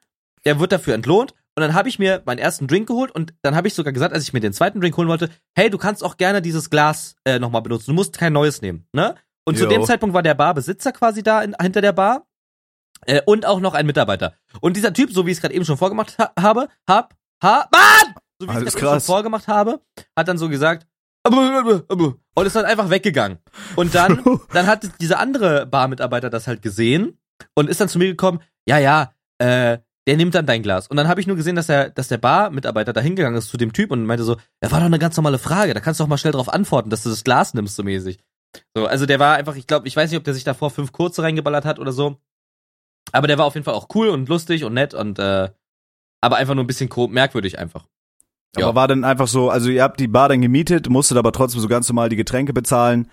der wird dafür entlohnt. Und dann habe ich mir meinen ersten Drink geholt und dann habe ich sogar gesagt, als ich mir den zweiten Drink holen wollte, hey, du kannst auch gerne dieses Glas äh, nochmal benutzen. Du musst kein neues nehmen, ne? Und zu Jo. dem Zeitpunkt war der Barbesitzer quasi da in, hinter der Bar äh, und auch noch ein Mitarbeiter. Und dieser Typ, so wie ich es gerade eben schon vorgemacht ha habe, hab, ha, Mann! So wie ich es gerade schon vorgemacht habe, hat dann so gesagt, und ist dann einfach weggegangen. Und dann, dann hat dieser andere Barmitarbeiter das halt gesehen und ist dann zu mir gekommen, ja, ja, äh, der nimmt dann dein Glas. Und dann habe ich nur gesehen, dass der, dass der Barmitarbeiter da hingegangen ist zu dem Typ und meinte so, ja, war doch eine ganz normale Frage, da kannst du doch mal schnell drauf antworten, dass du das Glas nimmst, so mäßig. So, also der war einfach, ich glaube, ich weiß nicht, ob der sich davor fünf kurze reingeballert hat oder so. Aber der war auf jeden Fall auch cool und lustig und nett und äh, aber einfach nur ein bisschen merkwürdig einfach. Aber Ja. war dann einfach so, also ihr habt die Bar dann gemietet, musstet aber trotzdem so ganz normal die Getränke bezahlen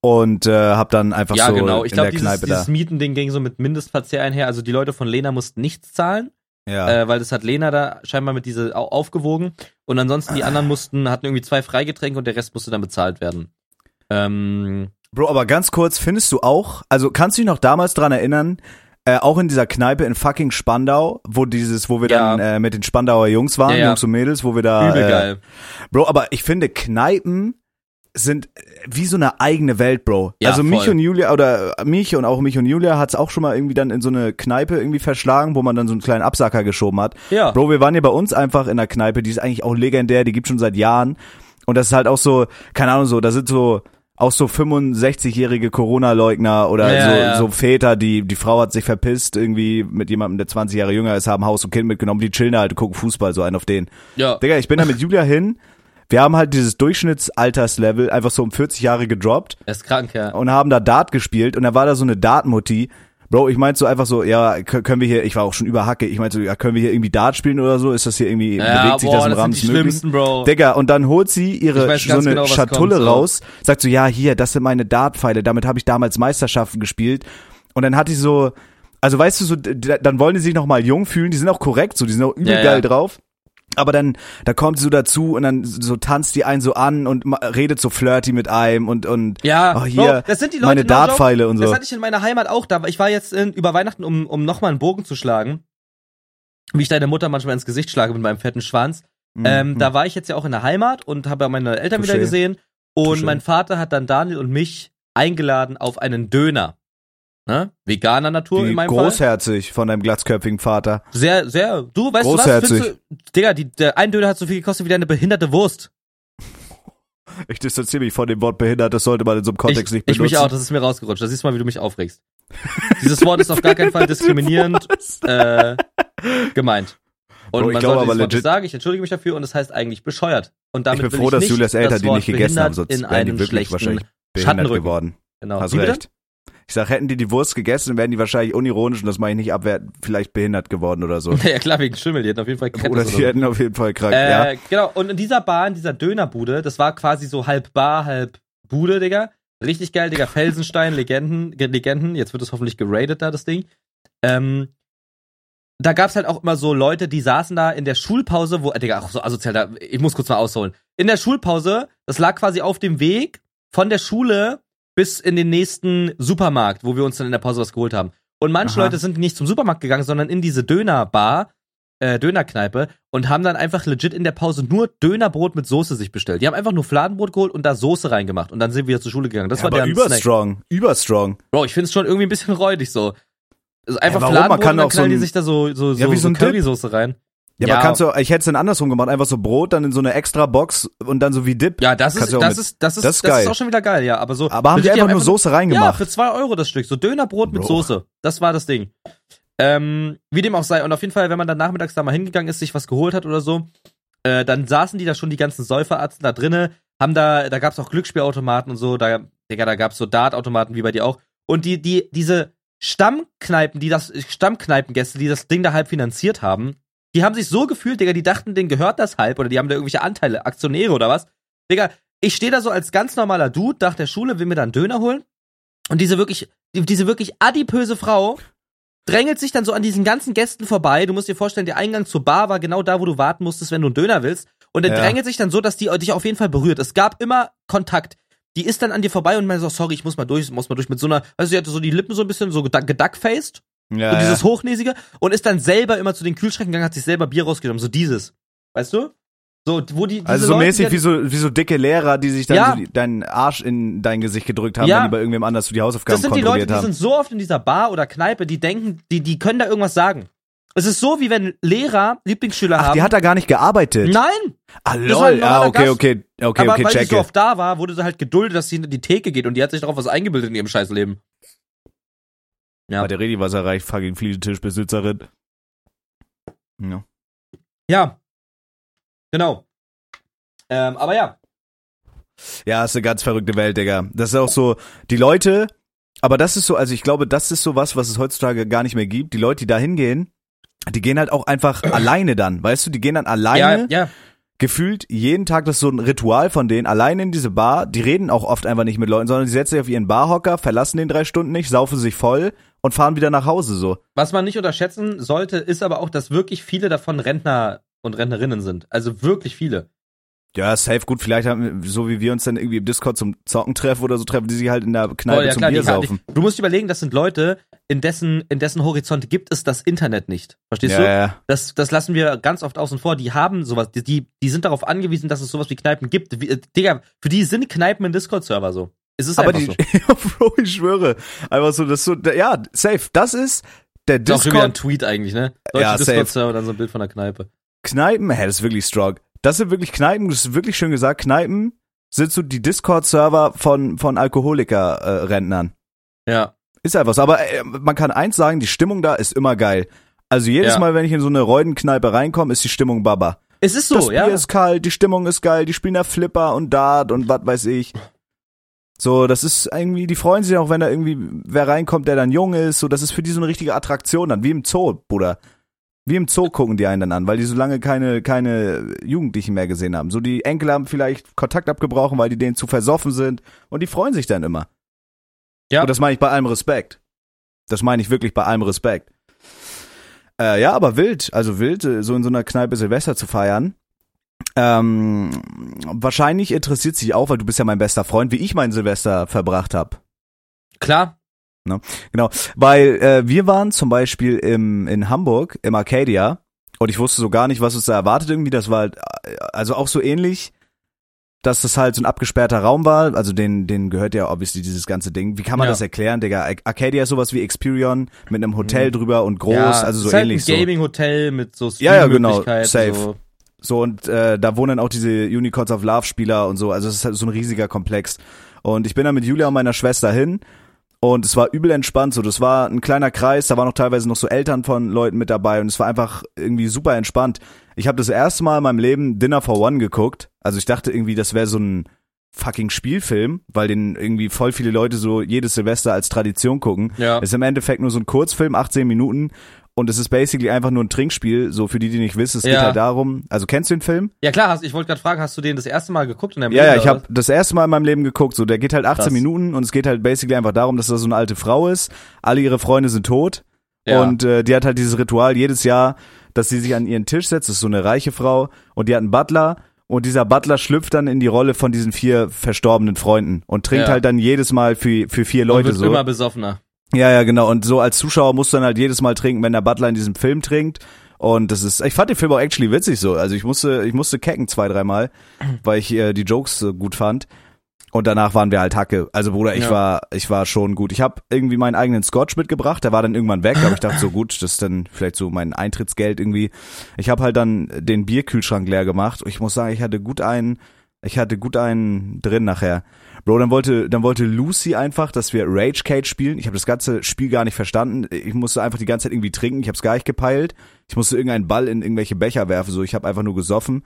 und äh, habt dann einfach Ja, so genau. Ich in glaube, der dieses, Kneipe dieses da. Mietending ging so mit Mindestverzehr einher. Also die Leute von Lena mussten nichts zahlen, Ja. äh, weil das hat Lena da scheinbar mit diese au- aufgewogen. Und ansonsten die anderen mussten, hatten irgendwie zwei Freigetränke und der Rest musste dann bezahlt werden. Ähm, Bro, aber ganz kurz, findest du auch, also kannst du dich noch damals dran erinnern, äh, auch in dieser Kneipe in fucking Spandau, wo dieses, wo wir Ja. dann äh, mit den Spandauer Jungs waren, Ja. Jungs und Mädels, wo wir da übel äh, geil. Bro, aber ich finde Kneipen sind äh, wie so eine eigene Welt, Bro. Ja, also mich voll. und Julia oder mich und auch mich und Julia hat's auch schon mal irgendwie dann in so eine Kneipe irgendwie verschlagen, wo man dann so einen kleinen Absacker geschoben hat. Ja. Bro, wir waren hier bei uns einfach in der Kneipe, die ist eigentlich auch legendär, die gibt schon seit Jahren. Und das ist halt auch so, keine Ahnung, so, da sind so auch so 65-jährige Corona-Leugner oder Ja, so, ja. so Väter, die, die Frau hat sich verpisst, irgendwie mit jemandem, der 20 Jahre jünger ist, haben Haus und Kind mitgenommen, die chillen halt, gucken Fußball, so einen auf den. Ja. Digga, ich bin da mit Julia hin. Wir haben halt dieses Durchschnittsalterslevel einfach so um 40 Jahre gedroppt Er ist krank, ja. und haben da Dart gespielt und da war da so eine Dartmutti. Bro, ich meinte so einfach so, ja, kö- können wir hier, ich war auch schon über Hacke, ich meinte so, ja, können wir hier irgendwie Dart spielen oder so? Ist das hier irgendwie, Ja, bewegt sich boah, das im das Rahmen des Möglichen? Bro. Digga, und dann holt sie Ich ihre so eine genau, Schatulle kommt, raus, sagt so, ja, hier, das sind meine Dartpfeile, damit habe ich damals Meisterschaften gespielt. Und dann hat die so, also weißt du so, dann wollen die sich noch mal jung fühlen, die sind auch korrekt, so, die sind auch übel Ja, geil ja. drauf. Aber dann, da kommt sie so dazu und dann so tanzt die einen so an und redet so flirty mit einem und, und, Ja, oh, hier, Bro, das sind die Leute, meine Dartpfeile und so. Das hatte ich in meiner Heimat auch. Da ich war jetzt in, über Weihnachten, um, um nochmal einen Bogen zu schlagen, wie ich deine Mutter manchmal ins Gesicht schlage mit meinem fetten Schwanz. Ähm, Mhm. Da war ich jetzt ja auch in der Heimat und habe meine Eltern wieder Touché. gesehen. Und Touché. mein Vater hat dann Daniel und mich eingeladen auf einen Döner. Ne? Veganer Natur Wie in meinem Fall. großherzig von deinem glatzköpfigen Vater. Sehr, sehr. Du, weißt du was? Du, Digga, die, der ein Döner hat so viel gekostet wie deine behinderte Wurst. Ich distanziere mich von dem Wort behindert, das sollte man in so einem Kontext ich, nicht ich benutzen. mich auch, das ist mir rausgerutscht. Da siehst du mal, wie du mich aufregst. Dieses Wort ist auf gar keinen Fall diskriminierend äh, gemeint. Und Bro, ich man glaube sollte aber legit- sagen, ich entschuldige mich dafür und es heißt eigentlich bescheuert. Und damit Ich bin froh, ich dass nicht Julias Eltern das die nicht gegessen haben, sonst in wären die wirklich wahrscheinlich behindert geworden. Genau. Hast Wie bitte? Ich sag, hätten die die Wurst gegessen, wären die wahrscheinlich unironisch und das meine ich nicht abwertend, vielleicht behindert geworden oder so. Ja klar, wegen Schimmel, die hätten auf jeden Fall Krebs oder oder die so. hätten auf jeden Fall krank, Äh, ja. Genau, und in dieser Bar, in dieser Dönerbude, das war quasi so halb Bar, halb Bude, Digga. Richtig geil, Digga. Felsenstein, Legenden, Ge- Legenden. Jetzt wird es hoffentlich geradet da, das Ding. Ähm, da gab's halt auch immer so Leute, die saßen da in der Schulpause, wo, äh, Digga, auch so asozial, da, ich muss kurz mal ausholen. In der Schulpause, das lag quasi auf dem Weg von der Schule bis in den nächsten Supermarkt, wo wir uns dann in der Pause was geholt haben. Und manche Aha. Leute sind nicht zum Supermarkt gegangen, sondern in diese Dönerbar, äh, Dönerkneipe und haben dann einfach legit in der Pause nur Dönerbrot mit Soße sich bestellt. Die haben einfach nur Fladenbrot geholt und da Soße reingemacht und dann sind wir zur Schule gegangen. Das ja war aber deren Snack. überstrong, überstrong. Bro, ich find's schon irgendwie ein bisschen räudig so. Also einfach Ja, warum? Man Fladenbrot kann und dann auch so knallen die sich da so, so, so, Ja, wie so, so. Currysoße rein. Ja, Ja. aber kannst du, ich hätte es dann andersrum gemacht, einfach so Brot, dann in so eine extra Box und dann so wie Dip. Ja, das Kannst ist, das mit- ist, das ist, das ist das ist auch schon wieder geil, ja. Aber so. Aber haben die einfach nur Soße Ja, reingemacht? für zwei Euro das Stück. So Dönerbrot mit Bro. Soße. Das war das Ding. Ähm, wie dem auch sei. Und auf jeden Fall, wenn man dann nachmittags da mal hingegangen ist, sich was geholt hat oder so, äh, dann saßen die da schon die ganzen Säuferarzten da drinne, haben da, da gab's auch Glücksspielautomaten und so, da, Digga, da gab's so Dartautomaten wie bei dir auch. Und die, die, diese Stammkneipen, die das, Stammkneipengäste, die das Ding da halb finanziert haben, die haben sich so gefühlt, Digga, die dachten, denen gehört das halb oder die haben da irgendwelche Anteile, Aktionäre oder was. Digga, ich stehe da so als ganz normaler Dude nach der Schule, will mir da einen Döner holen. Und diese wirklich, die, diese wirklich adipöse Frau drängelt sich dann so an diesen ganzen Gästen vorbei. Du musst dir vorstellen, der Eingang zur Bar war genau da, wo du warten musstest, wenn du einen Döner willst. Und er Ja. drängelt sich dann so, dass die dich auf jeden Fall berührt. Es gab immer Kontakt. Die ist dann an dir vorbei und meinte so, sorry, ich muss mal durch, muss mal durch mit so einer, also sie hatte so die Lippen so ein bisschen so geduck- geduckfaced, Ja, so dieses ja. Hochnäsige und ist dann selber immer zu den Kühlschränken gegangen, hat sich selber Bier rausgenommen, so dieses. Weißt du? So, wo die, Also so Leute, mäßig die- wie so, wie so dicke Lehrer, die sich dann Ja. so deinen Arsch in dein Gesicht gedrückt haben, Ja. wenn die bei irgendwem anders für die Hausaufgaben Das sind die Leute, kontrolliert die haben. sind so oft in dieser Bar oder Kneipe, die denken, die, die können da irgendwas sagen. Es ist so, wie wenn Lehrer Lieblingsschüler Ach, haben. die hat da gar nicht gearbeitet. Nein! Ah, lol. Ah, okay, Gast. okay, okay, aber okay, weil sie so oft da war, wurde sie halt geduldet, dass sie hinter die Theke geht und die hat sich darauf was eingebildet in ihrem Scheißleben. Ja. Bei der Redi was erreicht, fucking Fliesentischbesitzerin. Ja. Ja. Genau. Ähm, aber ja. Ja, ist eine ganz verrückte Welt, Digga. Das ist auch so, die Leute, aber das ist so, also ich glaube, das ist so was, was es heutzutage gar nicht mehr gibt. Die Leute, die da hingehen, die gehen halt auch einfach alleine dann, weißt du, die gehen dann alleine, Ja, ja. gefühlt jeden Tag, das ist so ein Ritual von denen, alleine in diese Bar, die reden auch oft einfach nicht mit Leuten, sondern die setzen sich auf ihren Barhocker, verlassen den drei Stunden nicht, saufen sich voll und fahren wieder nach Hause so. Was man nicht unterschätzen sollte, ist aber auch, dass wirklich viele davon Rentner und Rentnerinnen sind. Also wirklich viele. Ja, safe, gut, vielleicht haben, so wie wir uns dann irgendwie im Discord zum Zocken treffen oder so, treffen die sich halt in der Kneipe Oh, ja, zum klar, Bier saufen. du musst überlegen, das sind Leute, in dessen, in dessen Horizont gibt es das Internet nicht. Verstehst Ja, du? ja. Das, das lassen wir ganz oft außen vor. Die haben sowas, die, die, die sind darauf angewiesen, dass es sowas wie Kneipen gibt. Wie, äh, Digga, für die sind Kneipen ein Discord-Server so. Es ist Aber die, so. Bro, ich schwöre. Einfach so, das ist so, ja, safe. Das ist der Das ist auch schon wieder ein Discord Tweet eigentlich, ne? Deutsche Ja. Discord-Server, dann so ein Bild von der Kneipe. Kneipen. Hä, das ist wirklich strong. Das sind wirklich Kneipen, das ist wirklich schön gesagt. Kneipen sind so die Discord-Server von, von Alkoholiker-Rentnern. Ja. ist einfach so. Aber äh, man kann eins sagen, die Stimmung da ist immer geil. Also jedes Ja. Mal, wenn ich in so eine Räudenkneipe reinkomme, ist die Stimmung Baba. Es ist das so, Bier ja. ist kalt, die Stimmung ist geil, die spielen da Flipper und Dart und was weiß ich. So, das ist irgendwie, die freuen sich auch, wenn da irgendwie wer reinkommt, der dann jung ist. So, das ist für die so eine richtige Attraktion dann, wie im Zoo, Bruder. Wie im Zoo gucken die einen dann an, weil die so lange keine, keine Jugendlichen mehr gesehen haben. So, die Enkel haben vielleicht Kontakt abgebrochen, weil die denen zu versoffen sind. Und die freuen sich dann immer. Ja. Und das meine ich bei allem Respekt. Das meine ich wirklich bei allem Respekt. Äh, ja, aber wild, also wild, äh, so in so einer Kneipe Silvester zu feiern. Ähm, wahrscheinlich interessiert sich auch, weil du bist ja mein bester Freund, wie ich mein Silvester verbracht habe. Klar. Genau, weil äh, wir waren zum Beispiel im, in Hamburg im Arcadia und ich wusste so gar nicht, was uns da erwartet irgendwie. Das war halt, äh, also auch so ähnlich, dass das halt so ein abgesperrter Raum war. Also den, den gehört ja obviously dieses ganze Ding. Wie kann man Ja. das erklären, Digga? Ar- Arcadia ist sowas wie Experion mit einem Hotel drüber und groß, ja, also so ist halt ähnlich ein. Gaming-Hotel mit so Ja, ja, genau, safe. So. So, und äh, da wohnen auch diese Unicorns of Love Spieler und so. Also es ist halt so ein riesiger Komplex. Und ich bin da mit Julia und meiner Schwester hin. Und es war übel entspannt. So, das war ein kleiner Kreis. Da waren auch teilweise noch so Eltern von Leuten mit dabei. Und es war einfach irgendwie super entspannt. Ich habe das erste Mal in meinem Leben Dinner for One geguckt. Also ich dachte irgendwie, das wäre so ein fucking Spielfilm, weil den irgendwie voll viele Leute so jedes Silvester als Tradition gucken. Ja. Ist im Endeffekt nur so ein Kurzfilm, 18 Minuten. Und es ist basically einfach nur ein Trinkspiel. So für die, die nicht wissen, es geht Ja. halt darum. Also kennst du den Film? ja, klar, hast, ich wollte gerade fragen, hast du den das erste Mal geguckt in deinem Ja, ja, Leben, ich oder habe das erste Mal in meinem Leben geguckt. So, der geht halt 18 Krass. Minuten und es geht halt basically einfach darum, dass da so eine alte Frau ist. Alle ihre Freunde sind tot. Ja. Und äh, die hat halt dieses Ritual jedes Jahr, dass sie sich an ihren Tisch setzt. Das ist so eine reiche Frau. Und die hat einen Butler. Und dieser Butler schlüpft dann in die Rolle von diesen vier verstorbenen Freunden und trinkt Ja. halt dann jedes Mal für, für vier Und Leute wird so. immer besoffener. Ja, ja, genau. Und so als Zuschauer musst du dann halt jedes Mal trinken, wenn der Butler in diesem Film trinkt. Und das ist, ich fand den Film auch actually witzig so. Also ich musste, ich musste kecken zwei, dreimal, weil ich äh, die Jokes so gut fand. Und danach waren wir halt Hacke. Also Bruder, ich Ja. war, ich war schon gut. Ich habe irgendwie meinen eigenen Scotch mitgebracht. Der war dann irgendwann weg, aber ich dachte so gut, das ist dann vielleicht so mein Eintrittsgeld irgendwie. Ich habe halt dann den Bierkühlschrank leer gemacht. Und ich muss sagen, ich hatte gut einen, ich hatte gut einen drin nachher. Bro, dann wollte, dann wollte Lucy einfach, dass wir Rage Cage spielen. Ich habe das ganze Spiel gar nicht verstanden. Ich musste einfach die ganze Zeit irgendwie trinken. Ich habe es gar nicht gepeilt. Ich musste irgendeinen Ball in irgendwelche Becher werfen. So, ich habe einfach nur gesoffen.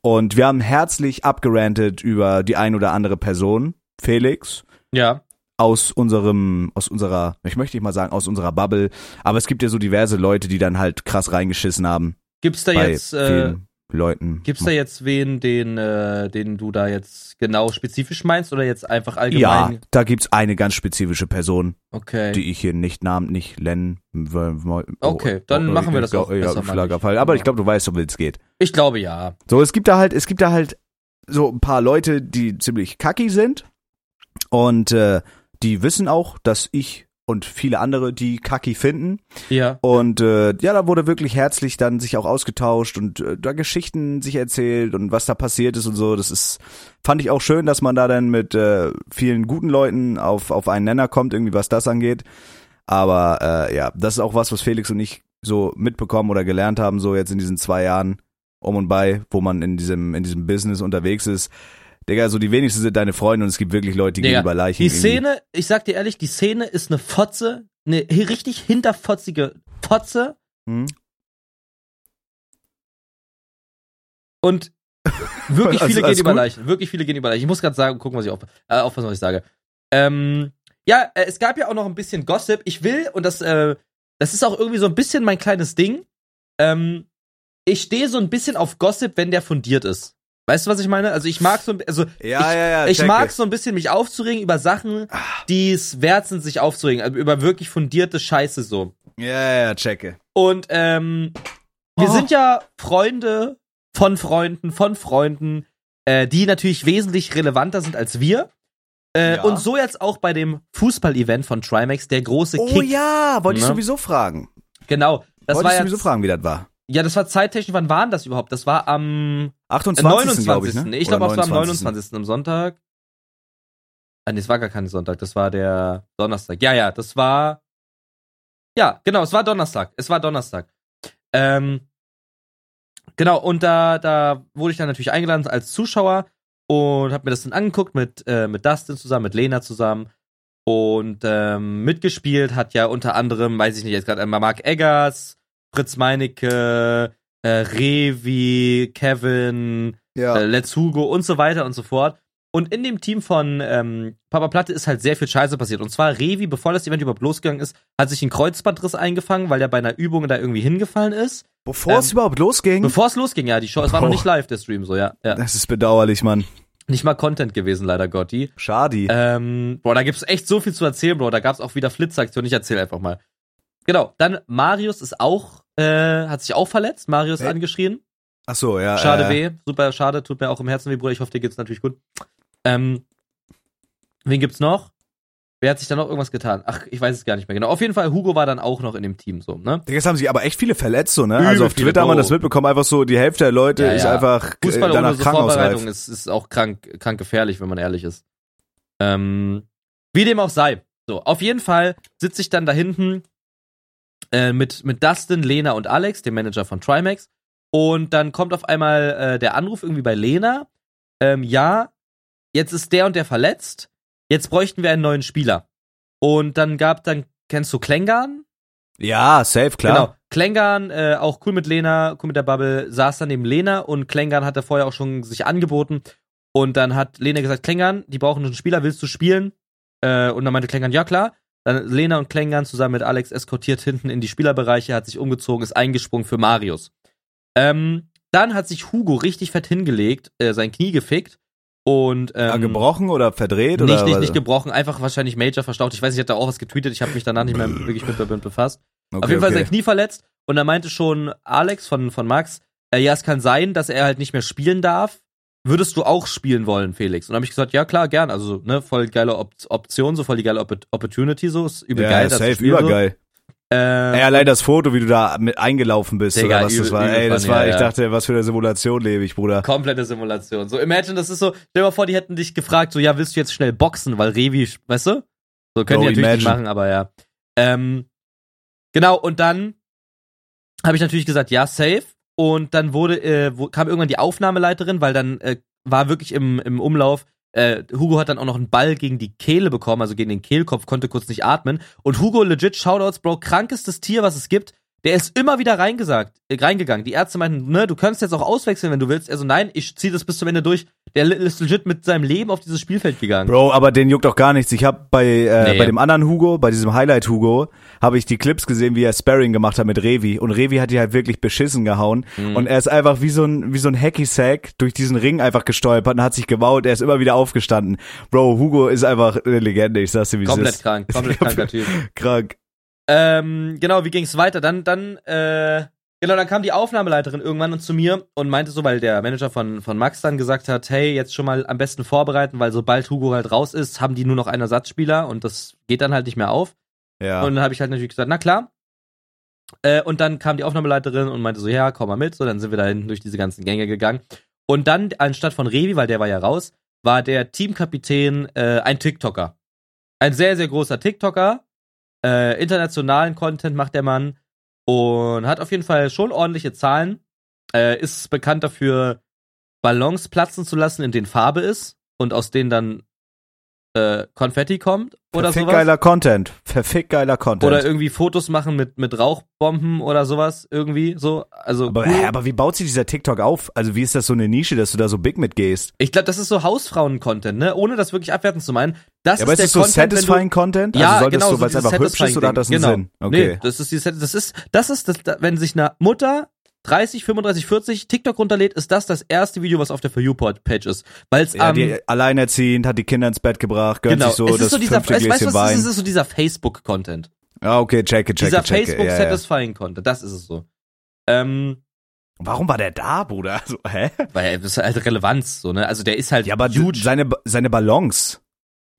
Und wir haben herzlich abgerantet über die ein oder andere Person. Felix Ja. aus unserem, aus unserer, ich möchte nicht mal sagen, aus unserer Bubble. Aber es gibt ja so diverse Leute, die dann halt krass reingeschissen haben. Gibt's da jetzt, äh, vielen Leuten. gibt's da jetzt wen, den, äh, den du da jetzt genau spezifisch meinst oder jetzt einfach allgemein? ja, da gibt's eine ganz spezifische Person. Okay. die ich hier nicht Namen nicht nennen will. Okay, dann machen wir das auch Ja, besser auf mal Lagerfall. nicht. Aber Ja. ich glaube, du weißt, um wen es geht. ich glaube ja. So, es gibt da halt, es gibt da halt so ein paar Leute, die ziemlich kacki sind und äh, die wissen auch, dass ich und viele andere die kacki finden. Ja. Und äh, ja, da wurde wirklich herzlich dann sich auch ausgetauscht und äh, da Geschichten sich erzählt und was da passiert ist und so. Das ist, fand ich auch schön, dass man da dann mit äh, vielen guten Leuten auf, auf einen Nenner kommt, irgendwie was das angeht. Aber äh, ja, das ist auch was, was Felix und ich so mitbekommen oder gelernt haben, so jetzt in diesen zwei Jahren um und bei, wo man in diesem, in diesem Business unterwegs ist. Digga, so die wenigsten sind deine Freunde und es gibt wirklich Leute, die Digga, gehen über Leichen. Die irgendwie. Szene, ich sag dir ehrlich, die Szene ist eine Fotze, eine richtig hinterfotzige Fotze Hm? und wirklich Also, viele gehen über gut? Leichen. Wirklich viele gehen über Leichen. Ich muss gerade sagen, gucken, was ich auf, äh, aufpassen, was ich sage. Ähm, ja, äh, es gab ja auch noch ein bisschen Gossip. Ich will, und das, äh, das ist auch irgendwie so ein bisschen mein kleines Ding. Ähm, ich stehe so ein bisschen auf Gossip, wenn der fundiert ist. Weißt du, was ich meine? Also ich mag so, ein- also Ja, ich, ja, ja. ich mag so ein bisschen mich aufzuregen über Sachen, die es wert sind, sich aufzuregen, also über wirklich fundierte Scheiße so. Ja, ja, checke. Und ähm, wir Oh. sind ja Freunde von Freunden, von Freunden, äh, die natürlich wesentlich relevanter sind als wir. Äh, Ja. Und so jetzt auch bei dem Fußball-Event von Trimax, der große Oh Kick. ja, wollte ich Ne? sowieso fragen. Genau. Das wollte war ich sowieso fragen, wie das war. Ja, das war zeittechnisch, wann war denn das überhaupt? Das war am 28. 29. glaube ich, ne? Ich glaube, es war am 29. am Sonntag. Ah, nee, es war gar kein Sonntag, das war der Donnerstag. Ja, ja, das war. Ja, genau, es war Donnerstag. Es war Donnerstag. Ähm, genau, und da, da wurde ich dann natürlich eingeladen als Zuschauer und habe mir das dann angeguckt mit, äh, mit Dustin zusammen, mit Lena zusammen. Und ähm, mitgespielt hat ja unter anderem, weiß ich nicht, jetzt gerade einmal Mark Eggers, Fritz Meinecke, äh, Revi, Kevin, Ja. äh, Let's Hugo und so weiter und so fort. Und in dem Team von ähm, Papa Platte ist halt sehr viel Scheiße passiert. Und zwar Revi, bevor das Event überhaupt losgegangen ist, hat sich ein Kreuzbandriss eingefangen, weil er bei einer Übung da irgendwie hingefallen ist. Bevor es ähm, überhaupt losging. Bevor es losging, ja, die Show, es war noch nicht live, der Stream, so, ja. ja. das ist bedauerlich, Mann. Nicht mal Content gewesen, leider Gotti. Schade. Ähm, boah, da gibt's echt so viel zu erzählen, Bro. Da gab's auch wieder Flitzaktionen. Ich erzähl einfach mal. Genau, dann Marius ist auch, äh, hat sich auch verletzt. Marius Hey. angeschrien. Ach so, ja. Schade äh, weh, super schade, tut mir auch im Herzen weh, Bruder. Ich hoffe, dir geht's natürlich gut. Ähm, wen gibt's noch? Wer hat sich da noch irgendwas getan? Ach, ich weiß es gar nicht mehr genau. Auf jeden Fall, Hugo war dann auch noch in dem Team, so, ne? Es haben sich aber echt viele verletzt, so, ne? Übel also auf Twitter haben wir das mitbekommen, einfach so, die Hälfte der Leute Ja, ist ja. einfach äh, Fußball danach ohne so. Vorbereitung ist, ist auch krank, krank gefährlich, wenn man ehrlich ist. Ähm, wie dem auch sei. So, auf jeden Fall sitze ich dann da hinten äh, mit, mit Dustin, Lena und Alex, dem Manager von Trimax. Und dann kommt auf einmal äh, der Anruf irgendwie bei Lena. Ähm, ja, jetzt ist der und der verletzt. Jetzt bräuchten wir einen neuen Spieler. Und dann gab dann, kennst du Klengarn? Ja, safe, klar. Genau. Klengarn, äh, auch cool mit Lena, cool mit der Bubble, saß dann neben Lena und Klengarn hatte vorher auch schon sich angeboten. Und dann hat Lena gesagt, Klengarn, die brauchen einen Spieler, willst du spielen? Äh, und dann meinte Klengarn, ja klar. Dann Lena und Klengarn zusammen mit Alex eskortiert hinten in die Spielerbereiche, hat sich umgezogen, ist eingesprungen für Marius. Ähm, dann hat sich Hugo richtig fett hingelegt, äh, sein Knie gefickt und ähm, Ja, gebrochen oder verdreht nicht, oder nicht, was? nicht gebrochen, einfach wahrscheinlich Major verstaucht. Ich weiß, ich hatte auch was getweetet, ich habe mich danach nicht mehr wirklich mit damit befasst. okay, Auf jeden Fall okay. sein Knie verletzt und da meinte schon Alex von, von Max, äh, ja, es kann sein, dass er halt nicht mehr spielen darf. Würdest du auch spielen wollen, Felix? Und habe ich gesagt, ja klar, gern. Also, ne, voll geile Op Option, so voll die geile Opp Opportunity, so ist übel ja, geil. das safe, Spiel so. übergeil. Äh, Ey, allein das Foto, wie du da mit eingelaufen bist Digga, oder was das war. Ey, das funny, war, ja, ich ja. dachte, was für eine Simulation lebe ich, Bruder. komplette Simulation. So, imagine, das ist so, stell dir mal vor, die hätten dich gefragt, so, ja, willst du jetzt schnell boxen, weil Revi, weißt du? So können die natürlich nicht imagine. machen, aber ja. Ähm, genau, und dann habe ich natürlich gesagt, ja, safe. Und dann wurde, äh, wo, kam irgendwann die Aufnahmeleiterin, weil dann äh, war wirklich im, im Umlauf, äh, Hugo hat dann auch noch einen Ball gegen die Kehle bekommen, also gegen den Kehlkopf, konnte kurz nicht atmen. Und Hugo, legit, Shoutouts, Bro, krankestes Tier, was es gibt. Der ist immer wieder reingesagt, äh, reingegangen. Die Ärzte meinten, ne, du kannst jetzt auch auswechseln, wenn du willst. Also nein, ich zieh das bis zum Ende durch. Der ist legit mit seinem Leben auf dieses Spielfeld gegangen. Bro, aber den juckt auch gar nichts. Ich habe bei äh, Nee. bei dem anderen Hugo, bei diesem Highlight Hugo, habe ich die Clips gesehen, wie er Sparring gemacht hat mit Revi und Revi hat die halt wirklich beschissen gehauen Mhm. und er ist einfach wie so ein wie so ein Hacky Sack durch diesen Ring einfach gestolpert und hat sich gebaut. Er ist immer wieder aufgestanden. Bro, Hugo ist einfach eine Legende. Ich sag's dir, wie es Komplett ist. krank, komplett kranker Typ. Krank. Ähm, genau, wie ging's weiter? Dann, dann, äh, genau, dann kam die Aufnahmeleiterin irgendwann zu mir und meinte so, weil der Manager von, von Max dann gesagt hat, hey, jetzt schon mal am besten vorbereiten, weil sobald Hugo halt raus ist, haben die nur noch einen Ersatzspieler und das geht dann halt nicht mehr auf. Ja. Und dann habe ich halt natürlich gesagt, na klar. Äh, und dann kam die Aufnahmeleiterin und meinte so, ja, komm mal mit. So, dann sind wir da hinten durch diese ganzen Gänge gegangen. Und dann, anstatt von Revi, weil der war ja raus, war der Teamkapitän äh, ein TikToker. Ein sehr, sehr großer TikToker. Äh, internationalen Content macht der Mann. Und hat auf jeden Fall schon ordentliche Zahlen. Äh, ist bekannt dafür, Ballons platzen zu lassen, in denen Farbe ist. Und aus denen dann äh, Konfetti kommt. Oder Verfick sowas. geiler Content. Verfick geiler Content. Oder irgendwie Fotos machen mit, mit Rauchbomben oder sowas. Irgendwie so. Also aber, cool. hä, aber wie baut sich dieser TikTok auf? Also wie ist das so eine Nische, dass du da so big mitgehst? ich glaube, das ist so Hausfrauen-Content, ne? Ohne das wirklich abwertend zu meinen. Das Ja, aber ist ist der es so Content, satisfying wenn Content? du, ja, also solltest genau, du, so weil es einfach hübsch ist oder hat das einen Satisfying-Ding. Sinn? Genau. Okay. Nee, das ist, dieses- das ist, das ist, das, wenn sich eine Mutter 30, 35, 40 TikTok runterlädt, ist das das erste Video, was auf der For You-Page ist. Weil es Ja, am, die alleinerziehend, hat die Kinder ins Bett gebracht, gönnt genau, sich so es das ist so dieser, fünfte weißt du, was Wein. ist? Es ist so dieser Facebook-Content. Ah, okay, checke, checke, Dieser checke. Ja, ja. Facebook-Satisfying-Content, das ist es so. Ähm, Warum war der da, Bruder? So, hä? weil das ist halt Relevanz, so, ne? Also der ist halt Ja, aber huge. seine, seine Ballons,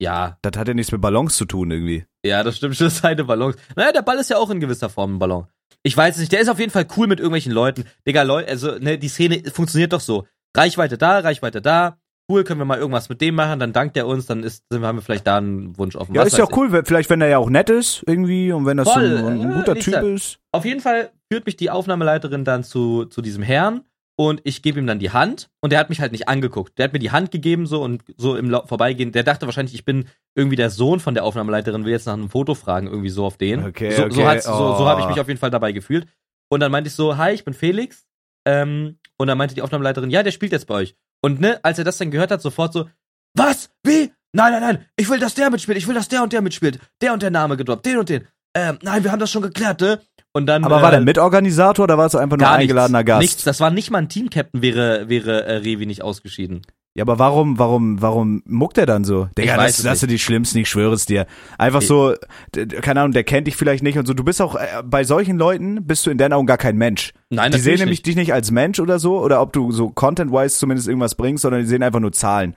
Ja, das hat ja nichts mit Ballons zu tun irgendwie. Ja, das stimmt schon, seine Ballons. Naja, der Ball ist ja auch in gewisser Form ein Ballon. Ich weiß nicht, der ist auf jeden Fall cool mit irgendwelchen Leuten. Digga, Leute, also, ne, die Szene funktioniert doch so. Reichweite da, Reichweite da. Cool, können wir mal irgendwas mit dem machen, dann dankt er uns, dann ist, dann haben wir vielleicht da einen Wunsch offen. Ja, Was ist ja auch cool, wenn- vielleicht wenn er ja auch nett ist irgendwie und wenn das Voll, so ein, ein äh, guter nicht Typ ist. Auf jeden Fall führt mich die Aufnahmeleiterin dann zu, zu diesem Herrn und ich gebe ihm dann die Hand und der hat mich halt nicht angeguckt. Der hat mir die Hand gegeben so und so im Lau- Vorbeigehen, der dachte wahrscheinlich, ich bin irgendwie der Sohn von der Aufnahmeleiterin, will jetzt nach einem Foto fragen, irgendwie so auf den. Okay, so so, okay, so, so oh. habe ich mich auf jeden Fall dabei gefühlt. Und dann meinte ich so, hi, ich bin Felix. Ähm, und dann meinte die Aufnahmeleiterin, ja, der spielt jetzt bei euch. Und ne, als er das dann gehört hat, sofort so, was? Wie? Nein, nein, nein, ich will, dass der mitspielt, ich will, dass der und der mitspielt. Der und der Name gedroppt, den und den. Ähm, nein, wir haben das schon geklärt, ne? Und dann. Aber äh, war der Mitorganisator oder war es einfach nur gar eingeladener nichts, Gast? Nichts, das war nicht mal ein Team-Captain, wäre, wäre äh, Revi nicht ausgeschieden. Ja, aber warum, warum, warum muckt er dann so? Digga, weiß das, das sind die schlimmsten, ich schwöre es dir. Einfach Ich- so, keine Ahnung, der kennt dich vielleicht nicht und so. Du bist auch, äh, bei solchen Leuten bist du in deinen Augen gar kein Mensch. Nein, die sehen nämlich nicht. dich nicht als Mensch oder so, oder ob du so content-wise zumindest irgendwas bringst, sondern die sehen einfach nur Zahlen.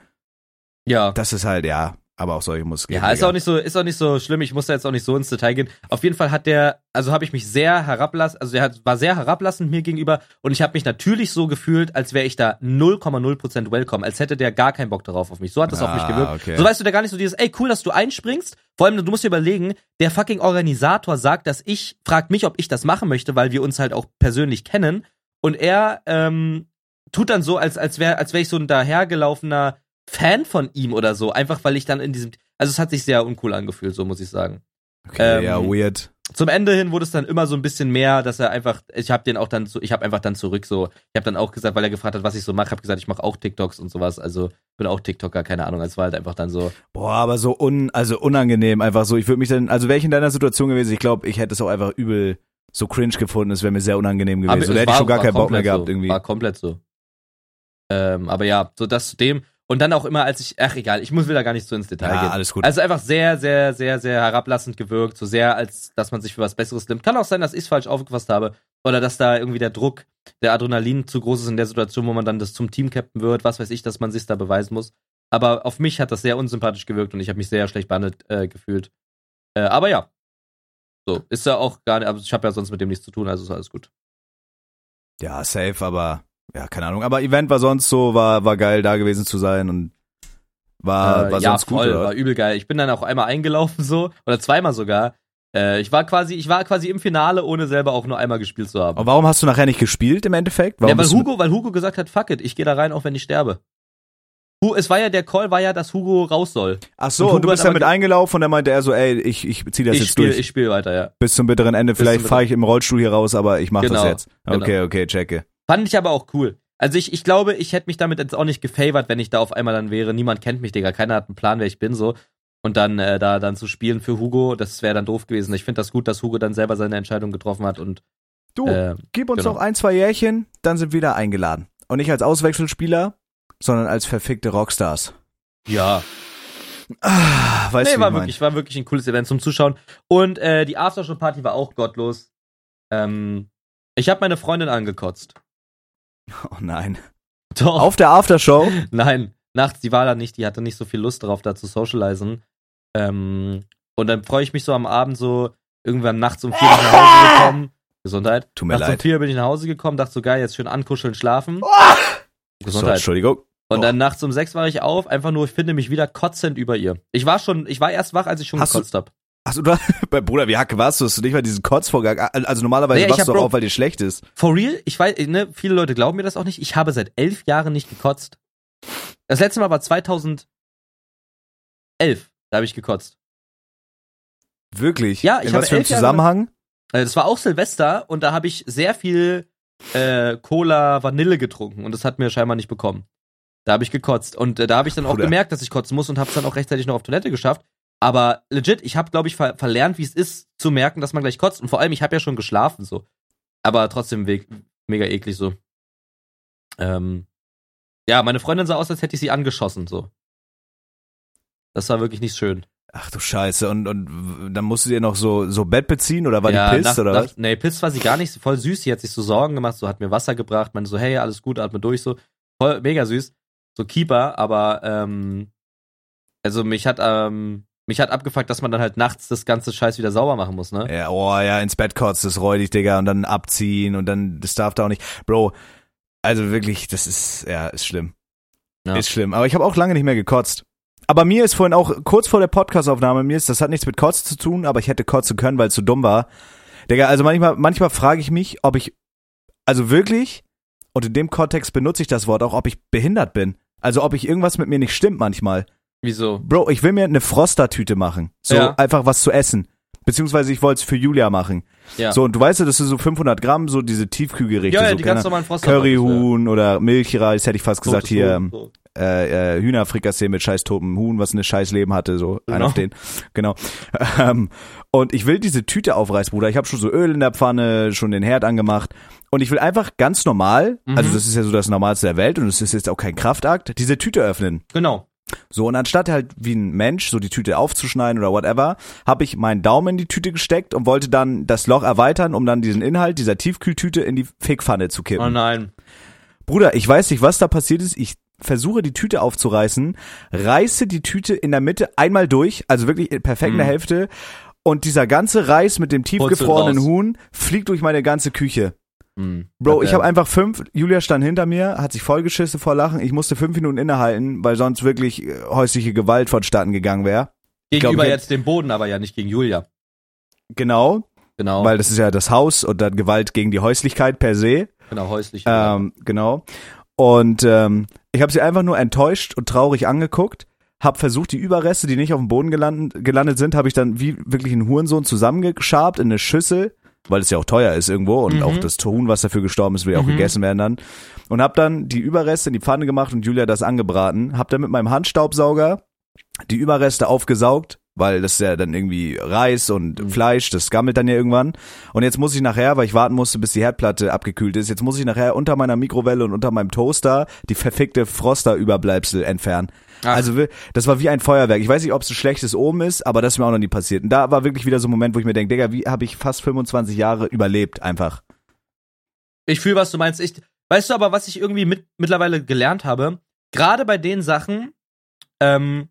Ja. Das ist halt, ja, aber auch solche muss es geben. Ja, ist auch nicht so, ist auch nicht so schlimm. Ich muss da jetzt auch nicht so ins Detail gehen. Auf jeden Fall hat der, also habe ich mich sehr herablassend, also der hat, war sehr herablassend mir gegenüber und ich habe mich natürlich so gefühlt, als wäre ich da 0,0% welcome, als hätte der gar keinen Bock darauf auf mich. So hat das auf mich Ah, gewirkt. okay. So weißt du, der gar nicht so dieses, ey, cool, dass du einspringst. Vor allem, du musst dir überlegen, der fucking Organisator sagt, dass ich, fragt mich, ob ich das machen möchte, weil wir uns halt auch persönlich kennen. Und er ähm, tut dann so, als, als wäre als wär ich so ein dahergelaufener Fan von ihm oder so. Einfach weil ich dann in diesem. Also es hat sich sehr uncool angefühlt, so muss ich sagen. Okay, ähm, ja, weird. Zum Ende hin wurde es dann immer so ein bisschen mehr, dass er einfach, ich habe den auch dann, so, ich habe einfach dann zurück so, ich habe dann auch gesagt, weil er gefragt hat, was ich so mache, habe gesagt, ich mache auch TikToks und sowas, also bin auch TikToker, keine Ahnung, es war halt einfach dann so, Boah, aber so un, also unangenehm, einfach so. Ich würde mich dann, also wäre ich in deiner Situation gewesen, ich glaube, ich hätte es auch einfach übel so cringe gefunden, es wäre mir sehr unangenehm gewesen. so, da hätte ich war- schon gar keinen Bock mehr gehabt so, irgendwie. War komplett so. Ähm, aber ja, so das zu dem. Und dann auch immer, als ich, ach egal, ich muss da gar nicht so ins Detail Ja, gehen. alles gut. Also einfach sehr, sehr, sehr, sehr herablassend gewirkt, so sehr, als dass man sich für was Besseres nimmt. Kann auch sein, dass ich es falsch aufgefasst habe oder dass da irgendwie der Druck, der Adrenalin zu groß ist in der Situation, wo man dann das zum Team-Captain wird, was weiß ich, dass man sich da beweisen muss. Aber auf mich hat das sehr unsympathisch gewirkt und ich habe mich sehr schlecht behandelt äh, gefühlt. Äh, aber ja. So, ist ja auch gar nicht, aber ich habe ja sonst mit dem nichts zu tun, also ist alles gut. Ja, safe, aber ja, keine Ahnung. Aber Event war sonst so, war, war geil da gewesen zu sein und war, Äh, war ja, sonst gut, voll, oder? war übel geil. Ich bin dann auch einmal eingelaufen so, oder zweimal sogar. Äh, ich war quasi, ich war quasi im Finale, ohne selber auch nur einmal gespielt zu haben. Und warum hast du nachher nicht gespielt im Endeffekt? Warum ja, weil Hugo, weil Hugo gesagt hat, fuck it, ich gehe da rein, auch wenn ich sterbe. Es war ja, der Call war ja, dass Hugo raus soll. Ach so, und und, du bist hat da aber mit ge- eingelaufen und dann meinte er so, ey, ich, ich zieh das ich jetzt spiele, durch. ich spiele weiter, ja. Bis zum bitteren Ende. Bis Vielleicht fahre ich im Rollstuhl hier raus, aber ich mache das Genau, jetzt. Okay, okay, checke. Fand ich aber auch cool. Also ich, ich glaube, ich hätte mich damit jetzt auch nicht gefavored, wenn ich da auf einmal dann wäre. Niemand kennt mich, Digga. Keiner hat einen Plan, wer ich bin, so. Und dann äh, da dann zu spielen für Hugo, das wäre dann doof gewesen. Ich finde das gut, dass Hugo dann selber seine Entscheidung getroffen hat und Du, äh, gib uns genau. noch ein, zwei Jährchen, dann sind wir wieder eingeladen. Und nicht als Auswechselspieler, sondern als verfickte Rockstars. ja, Ah, weißt nee, du, war mein? wirklich, war wirklich ein cooles Event zum Zuschauen. Und äh, die Aftershow-Party war auch gottlos. Ähm, ich habe meine Freundin angekotzt. Oh nein. Doch. Auf der Aftershow? Nein, nachts, die war da nicht, die hatte nicht so viel Lust darauf, da zu socialisen. Ähm, und dann freue ich mich so am Abend so, irgendwann nachts um vier bin ich nach Hause gekommen. Gesundheit. Tut mir nachts um leid. vier bin ich nach Hause gekommen, dachte so geil, jetzt schön ankuscheln, schlafen. So, Gesundheit. Entschuldigung. Und Oh. dann nachts um sechs war ich auf, einfach nur, ich finde mich wieder kotzend über ihr. Ich war schon, ich war erst wach, als ich schon Hast gekotzt hab. Achso, du, bei Bruder, wie Hacke warst du? Hast du nicht mal diesen Kotzvorgang? Also normalerweise Nee, wachst du doch auf, weil dir schlecht ist. For real, ich weiß, ne, viele Leute glauben mir das auch nicht. Ich habe seit elf Jahren nicht gekotzt. Das letzte Mal war 2011. Da habe ich gekotzt. Wirklich? Ja, ich In habe was für einem elf Jahre- Zusammenhang? Äh, Das war auch Silvester und da habe ich sehr viel äh, Cola Vanille getrunken und das hat mir scheinbar nicht bekommen. Da habe ich gekotzt und äh, da habe ich dann auch Bruder. gemerkt, dass ich kotzen muss und habe es dann auch rechtzeitig noch auf Toilette geschafft. Aber legit, ich habe, glaube ich, ver verlernt, wie es ist, zu merken, dass man gleich kotzt. Und vor allem, ich habe ja schon geschlafen so. Aber trotzdem mega eklig so. Ähm, ja, meine Freundin sah aus, als hätte ich sie angeschossen so. Das war wirklich nicht schön. Ach du Scheiße. Und, und dann musst du dir noch so, so Bett beziehen oder war ja, die pisst nach- oder nach- was? Nee, pisst war sie gar nicht. Voll süß. Sie hat sich so Sorgen gemacht, so hat mir Wasser gebracht, meinte so, hey, alles gut, atme durch, so. Voll, mega süß. So Keeper, aber, ähm, also mich hat, ähm, mich hat abgefuckt, dass man dann halt nachts das ganze Scheiß wieder sauber machen muss, ne? Ja, oh ja, ins Bett kotzt, das räudig, Digga, und dann abziehen und dann, das darf da auch nicht. Bro, also wirklich, das ist, ja, ist schlimm. Ja. Ist schlimm. Aber ich habe auch lange nicht mehr gekotzt. Aber mir ist vorhin auch, kurz vor der Podcastaufnahme, mir ist, das hat nichts mit Kotz zu tun, aber ich hätte kotzen können, weil es so dumm war. Digga, also manchmal, manchmal frage ich mich, ob ich, also wirklich, und in dem Kontext benutze ich das Wort auch, ob ich behindert bin. Also ob ich irgendwas mit mir nicht stimmt manchmal. Wieso? Bro, ich will mir eine Froster-Tüte machen. So Ja. einfach was zu essen. Beziehungsweise ich wollte es für Julia machen. Ja. So, und du weißt ja, das sind so 500 Gramm, so diese Tiefkühlgerichte. ja, ja, so, die ganz Ahnung, normalen Frost. Curryhuhn oder Milchreis, hätte ich fast gesagt, Totes hier Huhn, äh, äh, Hühnerfrikassee mit scheiß totem Huhn, was ein scheiß Leben hatte, so Genau. auf den. Genau. Ähm, und ich will diese Tüte aufreißen, Bruder. Ich habe schon so Öl in der Pfanne, schon den Herd angemacht. Und ich will einfach ganz normal, Mhm. also das ist ja so das Normalste der Welt und es ist jetzt auch kein Kraftakt, diese Tüte öffnen. Genau. So, und anstatt halt wie ein Mensch so die Tüte aufzuschneiden oder whatever, habe ich meinen Daumen in die Tüte gesteckt und wollte dann das Loch erweitern, um dann diesen Inhalt dieser Tiefkühltüte in die Fickpfanne zu kippen. Oh nein. Bruder, ich weiß nicht, was da passiert ist. Ich versuche die Tüte aufzureißen, reiße die Tüte in der Mitte einmal durch, also wirklich perfekt in der Mhm. Hälfte. Und dieser ganze Reis mit dem tiefgefrorenen. Huhn fliegt durch meine ganze Küche. Hm. Bro, ich habe einfach fünf, Julia stand hinter mir, hat sich vollgeschissen vor Lachen. Ich musste fünf Minuten innehalten, weil sonst wirklich äh, häusliche Gewalt vonstatten gegangen wäre. gegenüber glaub, jetzt dem Boden, aber ja nicht gegen Julia. Genau, Genau. weil das ist ja das Haus und dann Gewalt gegen die Häuslichkeit per se. genau, häuslich. Ähm, genau. Und ähm, ich habe sie einfach nur enttäuscht und traurig angeguckt. Hab versucht, die Überreste, die nicht auf dem Boden gelandet, gelandet sind, habe ich dann wie wirklich ein Hurensohn zusammengeschabt in eine Schüssel, weil es ja auch teuer ist irgendwo und Mhm. auch das Huhn, was dafür gestorben ist, will ja auch Mhm. gegessen werden dann. Und hab dann die Überreste in die Pfanne gemacht und Julia das angebraten. Hab dann mit meinem Handstaubsauger die Überreste aufgesaugt, weil das ist ja dann irgendwie Reis und Mhm. Fleisch, das gammelt dann ja irgendwann. Und jetzt muss ich nachher, weil ich warten musste, bis die Herdplatte abgekühlt ist, jetzt muss ich nachher unter meiner Mikrowelle und unter meinem Toaster die verfickte Froster-Überbleibsel entfernen. Ach. Also das war wie ein Feuerwerk. Ich weiß nicht, ob es ein schlechtes Omen ist, aber das ist mir auch noch nie passiert. Und da war wirklich wieder so ein Moment, wo ich mir denke, Digga, wie habe ich fast 25 Jahre überlebt einfach. Ich fühle, was du meinst. Ich, weißt du aber, was ich irgendwie mit, mittlerweile gelernt habe? Gerade bei den Sachen, ähm,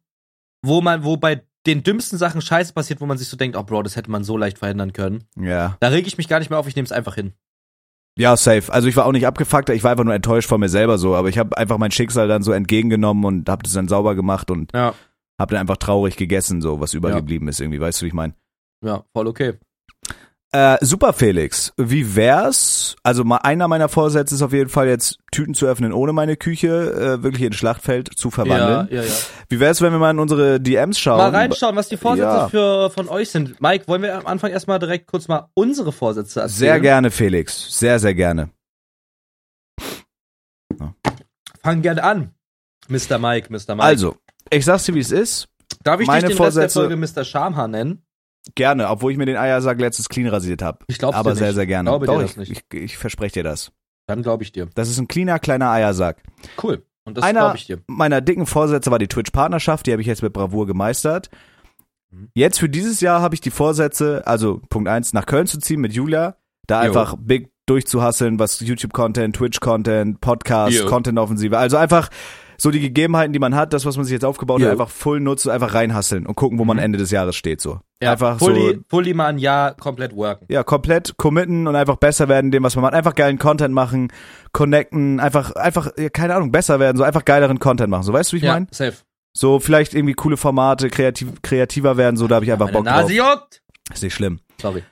wo man, wo bei den dümmsten Sachen Scheiße passiert, wo man sich so denkt, oh Bro, das hätte man so leicht verhindern können. Ja. Da reg ich mich gar nicht mehr auf, ich nehme es einfach hin. Ja, safe. Also ich war auch nicht abgefuckt, ich war einfach nur enttäuscht von mir selber so, aber ich habe einfach mein Schicksal dann so entgegengenommen und habe das dann sauber gemacht und Ja. habe dann einfach traurig gegessen, so was übergeblieben ist irgendwie, weißt du, wie ich meine? Ja, voll okay. Äh, super Felix, wie wär's? Also mal einer meiner Vorsätze ist auf jeden Fall jetzt Tüten zu öffnen ohne meine Küche äh, wirklich in Schlachtfeld zu verwandeln. Ja, ja, ja. Wie wär's, wenn wir mal in unsere DMs schauen? Mal reinschauen, was die Vorsätze Ja. für, von euch sind. Mike, wollen wir am Anfang erstmal direkt kurz mal unsere Vorsätze erzählen? Sehr gerne, Felix. Sehr, sehr gerne. Fang gerne an. Mr. Mike, Mr. Mike. Also, ich sag's dir, wie es ist. darf ich meine dich den Rest der Vorsätze- Folge Mr. Schamhaar nennen? Gerne, obwohl ich mir den Eiersack letztens clean rasiert habe. Ich glaub's Aber dir sehr, nicht. sehr gerne. Glaube dir Doch, das ich, nicht. ich, ich verspreche dir das. Dann glaube ich dir. Das ist ein cleaner, kleiner Eiersack. Cool. Und das Einer- glaube ich dir. Meiner dicken Vorsätze war die Twitch-Partnerschaft, die habe ich jetzt mit Bravour gemeistert. Mhm. Jetzt für dieses Jahr habe ich die Vorsätze, also Punkt eins, nach Köln zu ziehen mit Julia, da Jo. einfach big durchzuhasseln, was YouTube-Content, Twitch-Content, Podcast. Content-Offensive, also einfach so die Gegebenheiten, die man hat, das, was man sich jetzt aufgebaut hat, einfach voll nutzen, einfach reinhasseln und gucken, wo man Mhm. Ende des Jahres steht, so. Ja, einfach fully, so fully mal ein Jahr komplett worken. ja, komplett committen und einfach besser werden in dem, was man macht. Einfach geilen Content machen, connecten, einfach, einfach, ja, keine Ahnung, besser werden, so einfach geileren Content machen. So, weißt du, wie ich ja, meine? safe. So, vielleicht irgendwie coole Formate, kreativ, kreativer werden, so, da habe ich einfach Meine Bock Nase drauf. juckt. Ist nicht schlimm. Sorry.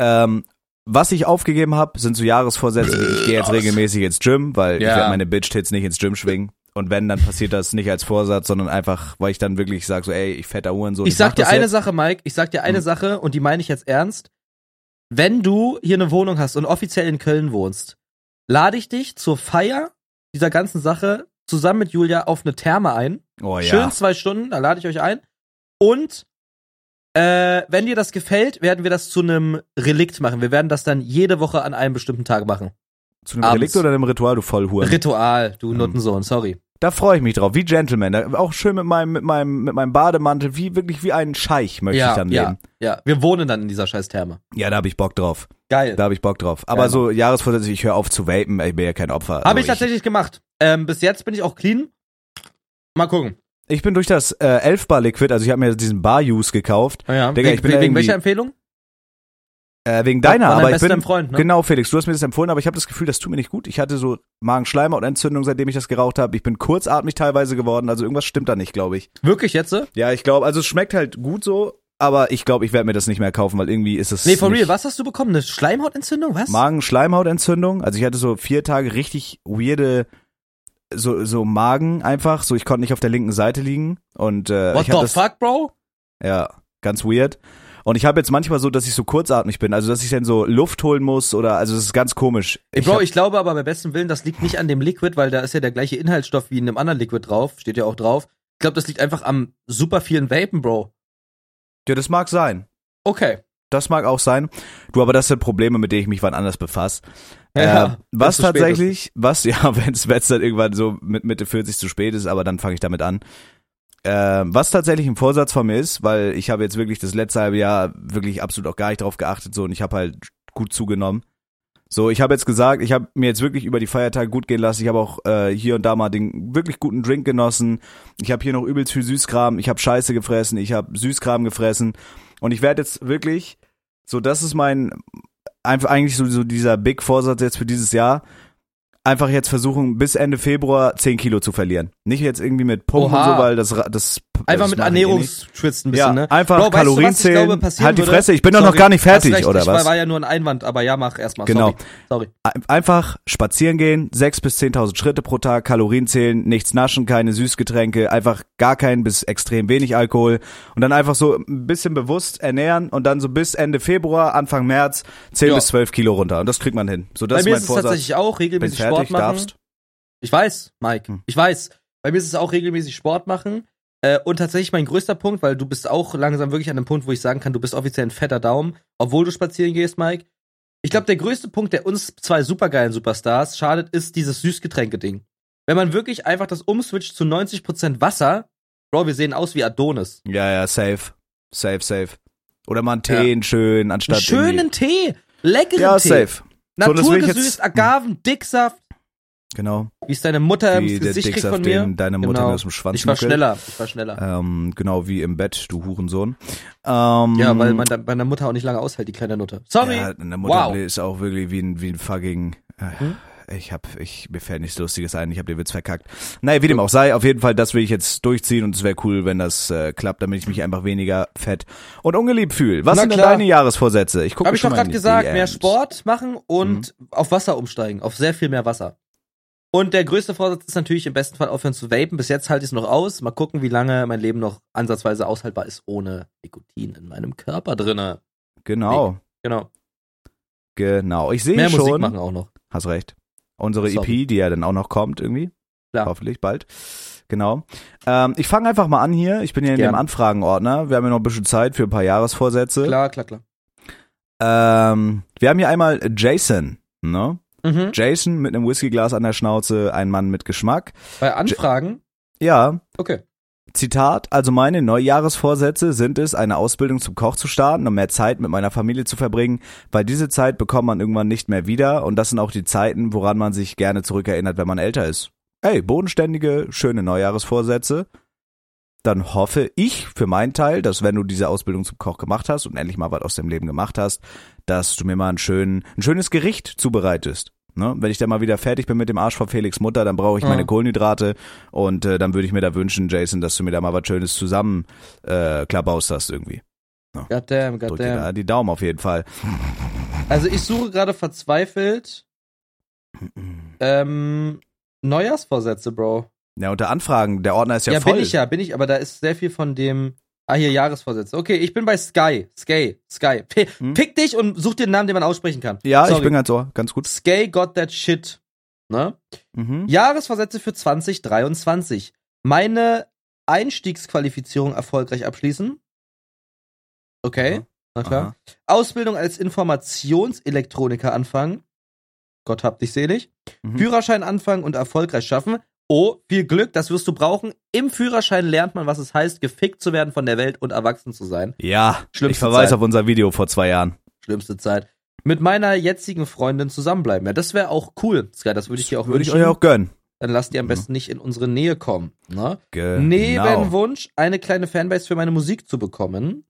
Ähm, was ich aufgegeben habe, sind so Jahresvorsätze, ich gehe jetzt regelmäßig ins Gym, weil ich Ja. werde meine Bitch-Tits nicht ins Gym schwingen. Und wenn, dann passiert das nicht als Vorsatz, sondern einfach, weil ich dann wirklich sage so, ey, ich fetter Hurensohn. Ich sag mach dir eine jetzt. Sache, Mike. Ich sag dir eine Mhm. Sache und die meine ich jetzt ernst. Wenn du hier eine Wohnung hast und offiziell in Köln wohnst, lade ich dich zur Feier dieser ganzen Sache zusammen mit Julia auf eine Therme ein. Oh ja. Schön zwei Stunden, da lade ich euch ein. Und äh, wenn dir das gefällt, werden wir das zu einem Relikt machen. Wir werden das dann jede Woche an einem bestimmten Tag machen. Zu einem abends. Relikt oder einem Ritual, du Vollhuren? Ritual, du Mhm. Nuttensohn, sorry. Da freue ich mich drauf, wie Gentleman. Auch schön mit meinem, mit meinem, mit meinem Bademantel, wie wirklich wie ein Scheich möchte ich Ja, dann ja, leben. ja. Wir wohnen dann in dieser scheiß Therme. Ja, da habe ich Bock drauf. Geil. Da habe ich Bock drauf. Aber Ja, so Jahresvorsätze, ich höre auf zu vapen, ich bin ja kein Opfer. Habe Also ich tatsächlich gemacht. Ähm, bis jetzt bin ich auch clean. Mal gucken. Ich bin durch das äh, Elfbar Liquid, also ich habe mir diesen Bar Use gekauft, Ja, Digga, wegen, ich bin wegen welcher Empfehlung? Äh, wegen deiner, aber ich bin Freund, ne? genau Felix, du hast mir das empfohlen, aber ich habe das Gefühl, das tut mir nicht gut. Ich hatte so Magenschleimhautentzündung, seitdem ich das geraucht habe. Ich bin kurzatmig teilweise geworden, also irgendwas stimmt da nicht, glaube ich. Wirklich jetzt? so? Ja, ich glaube, also es schmeckt halt gut so, aber ich glaube, ich werde mir das nicht mehr kaufen, weil irgendwie ist es Nee, for real, was hast du bekommen? Eine Schleimhautentzündung? Was? Magenschleimhautentzündung. Also ich hatte so vier Tage richtig weirde so so Magen einfach, so ich konnte nicht auf der linken Seite liegen und äh, What ich the das fuck, Bro? ja ganz weird Und ich habe jetzt manchmal so, dass ich so kurzatmig bin, also dass ich dann so Luft holen muss oder also das ist ganz komisch. Ich Bro, ich glaube aber bei bestem Willen, das liegt nicht an dem Liquid, weil da ist ja der gleiche Inhaltsstoff wie in einem anderen Liquid drauf, steht ja auch drauf. Ich glaube, das liegt einfach am super vielen Vapen, Bro. ja, das mag sein. Okay. Das mag auch sein. Du, aber das sind Probleme, mit denen ich mich wann anders befasse. Ja, äh, was tatsächlich, was, ja, wenn es dann irgendwann so mit Mitte 40 zu spät ist, aber dann fange ich damit an. Äh, was tatsächlich ein Vorsatz von mir ist, weil ich habe jetzt wirklich das letzte halbe Jahr wirklich absolut auch gar nicht drauf geachtet so und ich habe halt gut zugenommen. So, ich habe jetzt gesagt, ich habe mir jetzt wirklich über die Feiertage gut gehen lassen. Ich habe auch äh, hier und da mal den wirklich guten Drink genossen. Ich habe hier noch übelst viel Süßkram. Ich habe Scheiße gefressen. Ich habe Süßkram gefressen. Und ich werde jetzt wirklich, so das ist mein, einfach eigentlich so, so dieser Big Vorsatz jetzt für dieses Jahr, einfach jetzt versuchen, bis Ende Februar 10 Kilo zu verlieren. Nicht jetzt irgendwie mit Pumpen und Oha. so, weil das, das Einfach das mit ich eh nicht. Ernährungsschwitz ein bisschen, Ja, ne? einfach Bro, weißt du, Kalorien ich glaube, zählen. passieren Halt die? Fresse, ich bin doch noch gar nicht fertig, recht, oder ich was? War, war ja nur ein Einwand, aber ja, mach erstmal. Genau. Sorry. Sorry. Ein- Einfach spazieren gehen, 6.000 bis 10.000 Schritte pro Tag, Kalorien zählen, nichts naschen, keine Süßgetränke, einfach gar kein bis extrem wenig Alkohol und dann einfach so ein bisschen bewusst ernähren und dann so bis Ende Februar, Anfang März 10 Ja. bis 12 Kilo runter und das kriegt man hin. So, das Bei ist mir mein ist es Vorsatz. tatsächlich auch regelmäßig fertig, Sport machen. darfst. Ich weiß, Mike. Hm. Ich weiß. Bei mir ist es auch regelmäßig Sport machen. Äh, und tatsächlich mein größter Punkt, weil du bist auch langsam wirklich an einem Punkt, wo ich sagen kann, du bist offiziell ein fetter Daumen, obwohl du spazieren gehst, Mike. Ich glaube, der größte Punkt, der uns zwei supergeilen Superstars schadet, ist dieses Süßgetränke-Ding. Wenn man wirklich einfach das umswitcht zu 90% Wasser, Bro, wir sehen aus wie Adonis. Ja, ja, safe. Safe, safe. Oder mal einen Tee, einen schönen, anstatt Einen schönen Tee, leckeren Ja, Tee, safe. So, will ich naturgesüßt, jetzt- Agaven, Dicksaft, Genau. wie es deine Mutter Wie ins der Gesicht kriegt von mir. deine Mutter Genau. aus dem Schwanz Ich war nuckelt. schneller, ich war schneller. Ähm, genau wie im Bett, du Hurensohn. Ähm, Ja, weil man da- bei der Mutter auch nicht lange aushält, die kleine Nutte. Sorry. Ja, eine Mutter Wow. ist auch wirklich wie ein, wie ein fucking. Äh, Hm? Ich hab, ich, mir fällt nichts Lustiges ein, ich hab den Witz verkackt. Naja, wie dem auch sei, auf jeden Fall, das will ich jetzt durchziehen und es wäre cool, wenn das äh, klappt, damit ich mich einfach weniger fett und ungeliebt fühle. Was Na sind denn klar. deine Jahresvorsätze? Ich gucke Habe ich schon doch gerade gesagt, mehr. Sport machen und auf Wasser umsteigen, auf sehr viel mehr Wasser. Und der größte Vorsatz ist natürlich im besten Fall aufhören zu vapen. Bis jetzt halte ich es noch aus. Mal gucken, wie lange mein Leben noch ansatzweise aushaltbar ist ohne Nikotin in meinem Körper drinne. Genau, Genau. genau. Ich sehe Mehr Musik schon. machen auch noch. Hast recht. Unsere Sorry. EP, die ja dann auch noch kommt irgendwie. Klar. Hoffentlich bald. Genau. Ähm, ich fange einfach mal an hier. Ich bin hier in Gerne. dem Anfragenordner. Wir haben ja noch ein bisschen Zeit für ein paar Jahresvorsätze. Klar, klar, klar. Ähm, wir haben hier einmal Jason, ne? Mhm. Jason mit einem Whiskyglas an der Schnauze, ein Mann mit Geschmack. Bei Anfragen, Ja, okay. Zitat, also meine Neujahresvorsätze sind es, eine Ausbildung zum Koch zu starten, um mehr Zeit mit meiner Familie zu verbringen, weil diese Zeit bekommt man irgendwann nicht mehr wieder und das sind auch die Zeiten, woran man sich gerne zurückerinnert, wenn man älter ist. Ey, bodenständige, schöne Neujahresvorsätze. Dann hoffe ich für meinen Teil, dass wenn du diese Ausbildung zum Koch gemacht hast und endlich mal was aus dem Leben gemacht hast, dass du mir mal ein, schön, ein schönes Gericht zubereitest. Ne? Wenn ich dann mal wieder fertig bin mit dem Arsch von Felix Mutter, dann brauche ich Ja. meine Kohlenhydrate und äh, dann würde ich mir da wünschen, Jason, dass du mir da mal was Schönes zusammen äh, hast irgendwie. Goddamn, Drück dir da goddamn. die Daumen auf jeden Fall. Also ich suche gerade verzweifelt ähm, Neujahrsvorsätze, Bro. Ja, unter Anfragen, der Ordner ist ja, Ja, voll. bin ich ja, bin ich, aber da ist sehr viel von dem. Ah, hier Jahresvorsätze. Okay, ich bin bei Sky. Sky. Sky. P Hm? Pick dich und such dir einen Namen, den man aussprechen kann. Ja, Sorry. ich bin ganz so, ganz gut. Sky got that shit. Ne? Mhm. Jahresvorsätze für 2023. Meine Einstiegsqualifizierung erfolgreich abschließen. Okay, Aha. na klar. Aha. Ausbildung als Informationselektroniker anfangen. Gott hab dich selig. Mhm. Führerschein anfangen und erfolgreich schaffen. Oh, viel Glück, das wirst du brauchen. Im Führerschein lernt man, was es heißt, gefickt zu werden von der Welt und erwachsen zu sein. Ja, Schlimmste ich verweise Zeit. auf unser Video vor zwei Jahren. Schlimmste Zeit. Mit meiner jetzigen Freundin zusammenbleiben. Ja, das wäre auch cool. Sky, das würde ich dir auch Würde ich euch auch gönnen. Dann lasst ihr am Mhm. besten nicht in unsere Nähe kommen. Ne? Genau. Nebenwunsch, eine kleine Fanbase für meine Musik zu bekommen.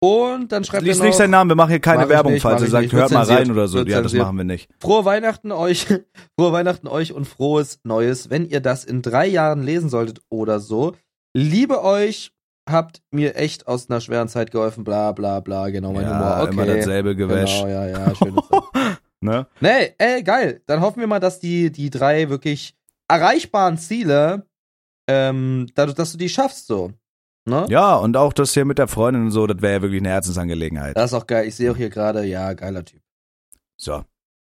Und dann schreibt Lies er noch, nicht seinen Namen, wir machen hier keine Werbung, nicht, falls ihr sagt, nicht. Hört mal rein oder so. Ja, das machen wir nicht. Frohe Weihnachten euch, frohe Weihnachten euch und frohes Neues. Wenn ihr das in drei Jahren lesen solltet oder so, liebe euch, habt mir echt aus einer schweren Zeit geholfen, bla bla bla, genau mein ja, Humor. Okay. immer dasselbe Gewäsch. Genau, ja, ja, schöne Zeit. Ne? Nee, ey, geil. Dann hoffen wir mal, dass die, die drei wirklich erreichbaren Ziele, ähm, dadurch, dass du die schaffst, so. Ne? Ja, und auch das hier mit der Freundin und so, das wäre ja wirklich eine Herzensangelegenheit. Das ist auch geil. Ich sehe auch hier gerade, ja, geiler Typ. So.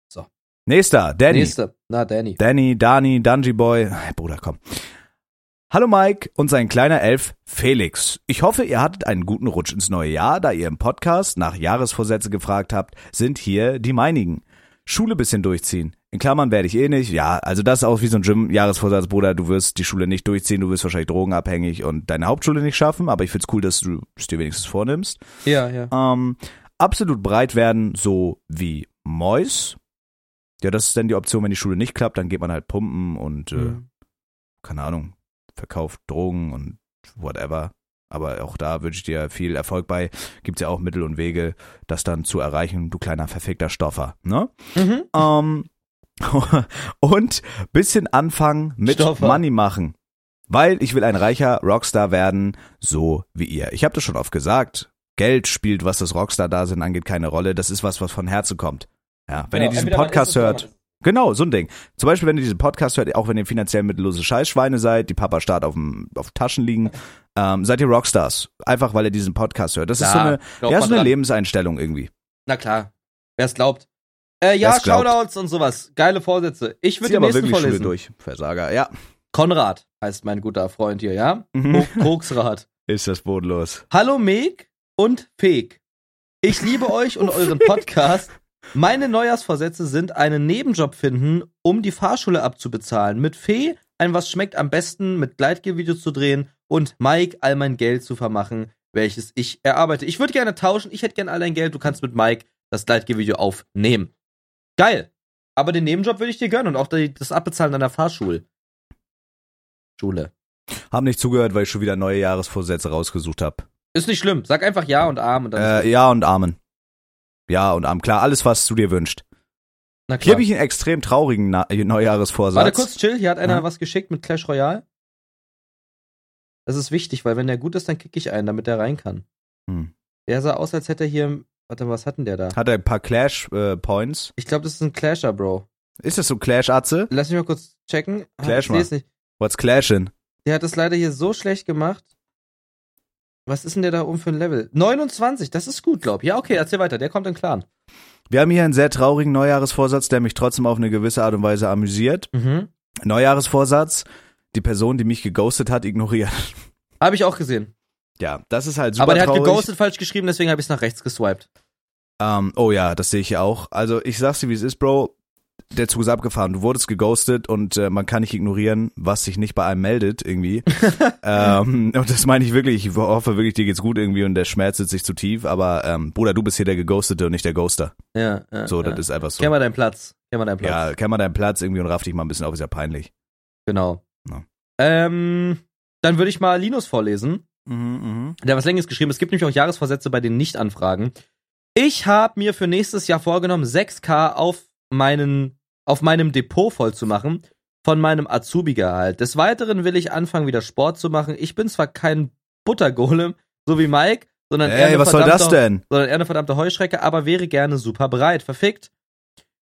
So. Nächster, Danny. Nächste. Na, Danny. Danny, Dani, Dungy Boy. Bruder, komm. Hallo Mike und sein kleiner Elf Felix. Ich hoffe, ihr hattet einen guten Rutsch ins neue Jahr, da ihr im Podcast nach Jahresvorsätze gefragt habt, sind hier die meinigen. Schule bisschen durchziehen. In Klammern werde ich eh nicht. Ja, also das ist auch wie so ein Gym-Jahresvorsatz, Bruder. Du wirst die Schule nicht durchziehen, du wirst wahrscheinlich drogenabhängig und deine Hauptschule nicht schaffen, aber ich find's cool, dass du es dir wenigstens vornimmst. Ja, ja. Ähm, absolut breit werden, so wie Mois. Ja, das ist dann die Option, wenn die Schule nicht klappt, dann geht man halt pumpen und, äh, Mhm. keine Ahnung, verkauft Drogen und whatever. Aber auch da wünsche ich dir viel Erfolg bei. Gibt's ja auch Mittel und Wege, das dann zu erreichen, du kleiner verfickter Stoffer, ne? Mhm. Ähm, und bisschen anfangen mit Stoffer. Money machen. Weil ich will ein reicher Rockstar werden, so wie ihr. Ich habe das schon oft gesagt. Geld spielt, was das Rockstar-Dasein angeht, keine Rolle. Das ist was, was von Herzen kommt. Ja, wenn Ja, ihr diesen Podcast hört, Genau, so ein Ding. Zum Beispiel, wenn ihr diesen Podcast hört, auch wenn ihr finanziell mittellose Scheißschweine seid, die Papa starrt auf, dem, auf Taschen liegen, ähm, seid ihr Rockstars. Einfach, weil ihr diesen Podcast hört. Das ist so Ja, eine, ja, so eine. Lebenseinstellung irgendwie. Na klar. Wer es glaubt. Äh, ja. Shoutouts und sowas. Geile Vorsätze. Ich würde den nächsten wirklich Schule vorlesen. durch. Versager, ja. Konrad heißt mein guter Freund hier, ja? Mhm. Ko- Koksrad. Ist das bodenlos. Hallo Meg und Feg. Ich liebe euch und euren Podcast. Meine Neujahrsvorsätze sind einen Nebenjob finden, um die Fahrschule abzubezahlen. Mit Fee ein Was schmeckt am besten mit Gleitgel-Videos zu drehen und Mike all mein Geld zu vermachen, welches ich erarbeite. Ich würde gerne tauschen, ich hätte gerne all dein Geld, du kannst mit Mike das Gleitgel-Video aufnehmen. Geil. Aber den Nebenjob würde ich dir gönnen und auch die, das Abbezahlen deiner Fahrschule. Schule. Hab nicht zugehört, weil ich schon wieder neue Jahresvorsätze rausgesucht habe. Ist nicht schlimm. Sag einfach Ja und Arm und dann. Äh, ja und Amen. Ja und Amen. Klar, alles, was du dir wünschst. Na Hier klar. habe ich einen extrem traurigen Na Neujahresvorsatz. Warte kurz, chill. Hier hat einer Ja. was geschickt mit Clash Royale. Das ist wichtig, weil wenn der gut ist, dann kicke ich einen, damit der rein kann. Hm. Der sah aus, als hätte er hier. Warte, was hat denn der da? Hat er ein paar Clash-Points. Ich glaube, das ist ein Clasher, Bro. ist das so Clash-Atze? Lass mich mal kurz checken. Ah, Clash ich seh's nicht. What's Clashin'? Der hat es leider hier so schlecht gemacht. Was ist denn der da oben für ein Level? 29, das ist gut, glaub ich. Ja, okay, erzähl weiter. Der kommt in Clan. Wir haben hier einen sehr traurigen Neujahresvorsatz, der mich trotzdem auf eine gewisse Art und Weise amüsiert. Mhm. Neujahresvorsatz, die Person, die mich geghostet hat, ignoriert. Habe ich auch gesehen. Ja, das ist halt super Aber der hat traurig. geghostet falsch geschrieben, deswegen habe ich es nach rechts geswiped. Ähm, oh ja, das sehe ich ja auch. Also ich sag's dir, wie es ist, Bro. Der Zug ist abgefahren. Du wurdest geghostet und äh, man kann nicht ignorieren, was sich nicht bei einem meldet irgendwie. ähm, und das meine ich wirklich. Ich hoffe wirklich, dir geht's gut irgendwie und der Schmerz sitzt sich zu tief. Aber ähm, Bruder, du bist hier der Geghostete und nicht der Ghoster. Ja, ja. So, ja. das ist einfach so. Kenn mal deinen Platz. Kenn mal deinen Platz. Ja, kenn mal deinen Platz irgendwie und raff dich mal ein bisschen auf, ist ja peinlich. Genau. Ja. Ähm, dann würde ich mal Linus vorlesen. Mhm, Der hat was Längeres geschrieben. Es gibt nämlich auch Jahresvorsätze bei den Nicht-Anfragen. Ich habe mir für nächstes Jahr vorgenommen, 6K auf meinen, auf meinem Depot voll zu machen von meinem Azubi-Gehalt. Des Weiteren will ich anfangen, wieder Sport zu machen. Ich bin zwar kein Buttergolem, so wie Mike, sondern eher Ey, eine was soll das verdammte- denn? sondern eher eine verdammte Heuschrecke, aber wäre gerne super bereit. Verfickt.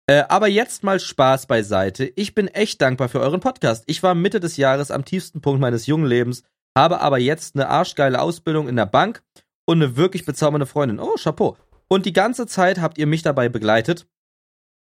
Äh, aber jetzt mal Spaß beiseite. Ich bin echt dankbar für euren Podcast. Ich war Mitte des Jahres am tiefsten Punkt meines jungen Lebens, habe aber jetzt eine arschgeile Ausbildung in der Bank und eine wirklich bezaubernde Freundin. Oh, Chapeau. Und die ganze Zeit habt ihr mich dabei begleitet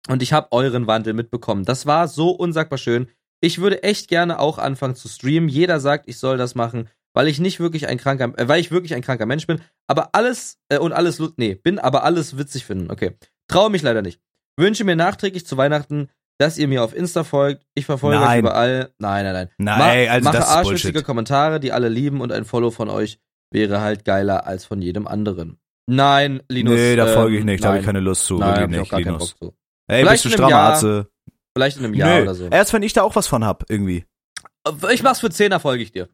und ich habe euren Wandel mitbekommen. Das war so unsagbar schön. Ich würde echt gerne auch anfangen zu streamen. Jeder sagt, ich soll das machen, weil ich nicht wirklich ein kranker, äh, weil ich wirklich ein kranker Mensch bin. Aber alles äh, und alles, nee, bin aber alles witzig finden. Okay, traue mich leider nicht. Wünsche mir nachträglich zu Weihnachten, dass ihr mir auf Insta folgt. Ich verfolge euch Nein. überall. Nein, nein, nein. Nein, also mache das ist Bullshit. Kommentare, die alle lieben und ein Follow von euch wäre halt geiler als von jedem anderen. Nein, Linus. nee, da ähm, folge ich nicht, da habe ich keine Lust zu. Nein, wirklich nicht, Linus. Bock zu. Ey, Vielleicht bist du strammer. Arze? Vielleicht in einem Jahr Nö. oder so. Erst wenn ich da auch was von hab, irgendwie. Ich mach's für 10er, folge ich dir.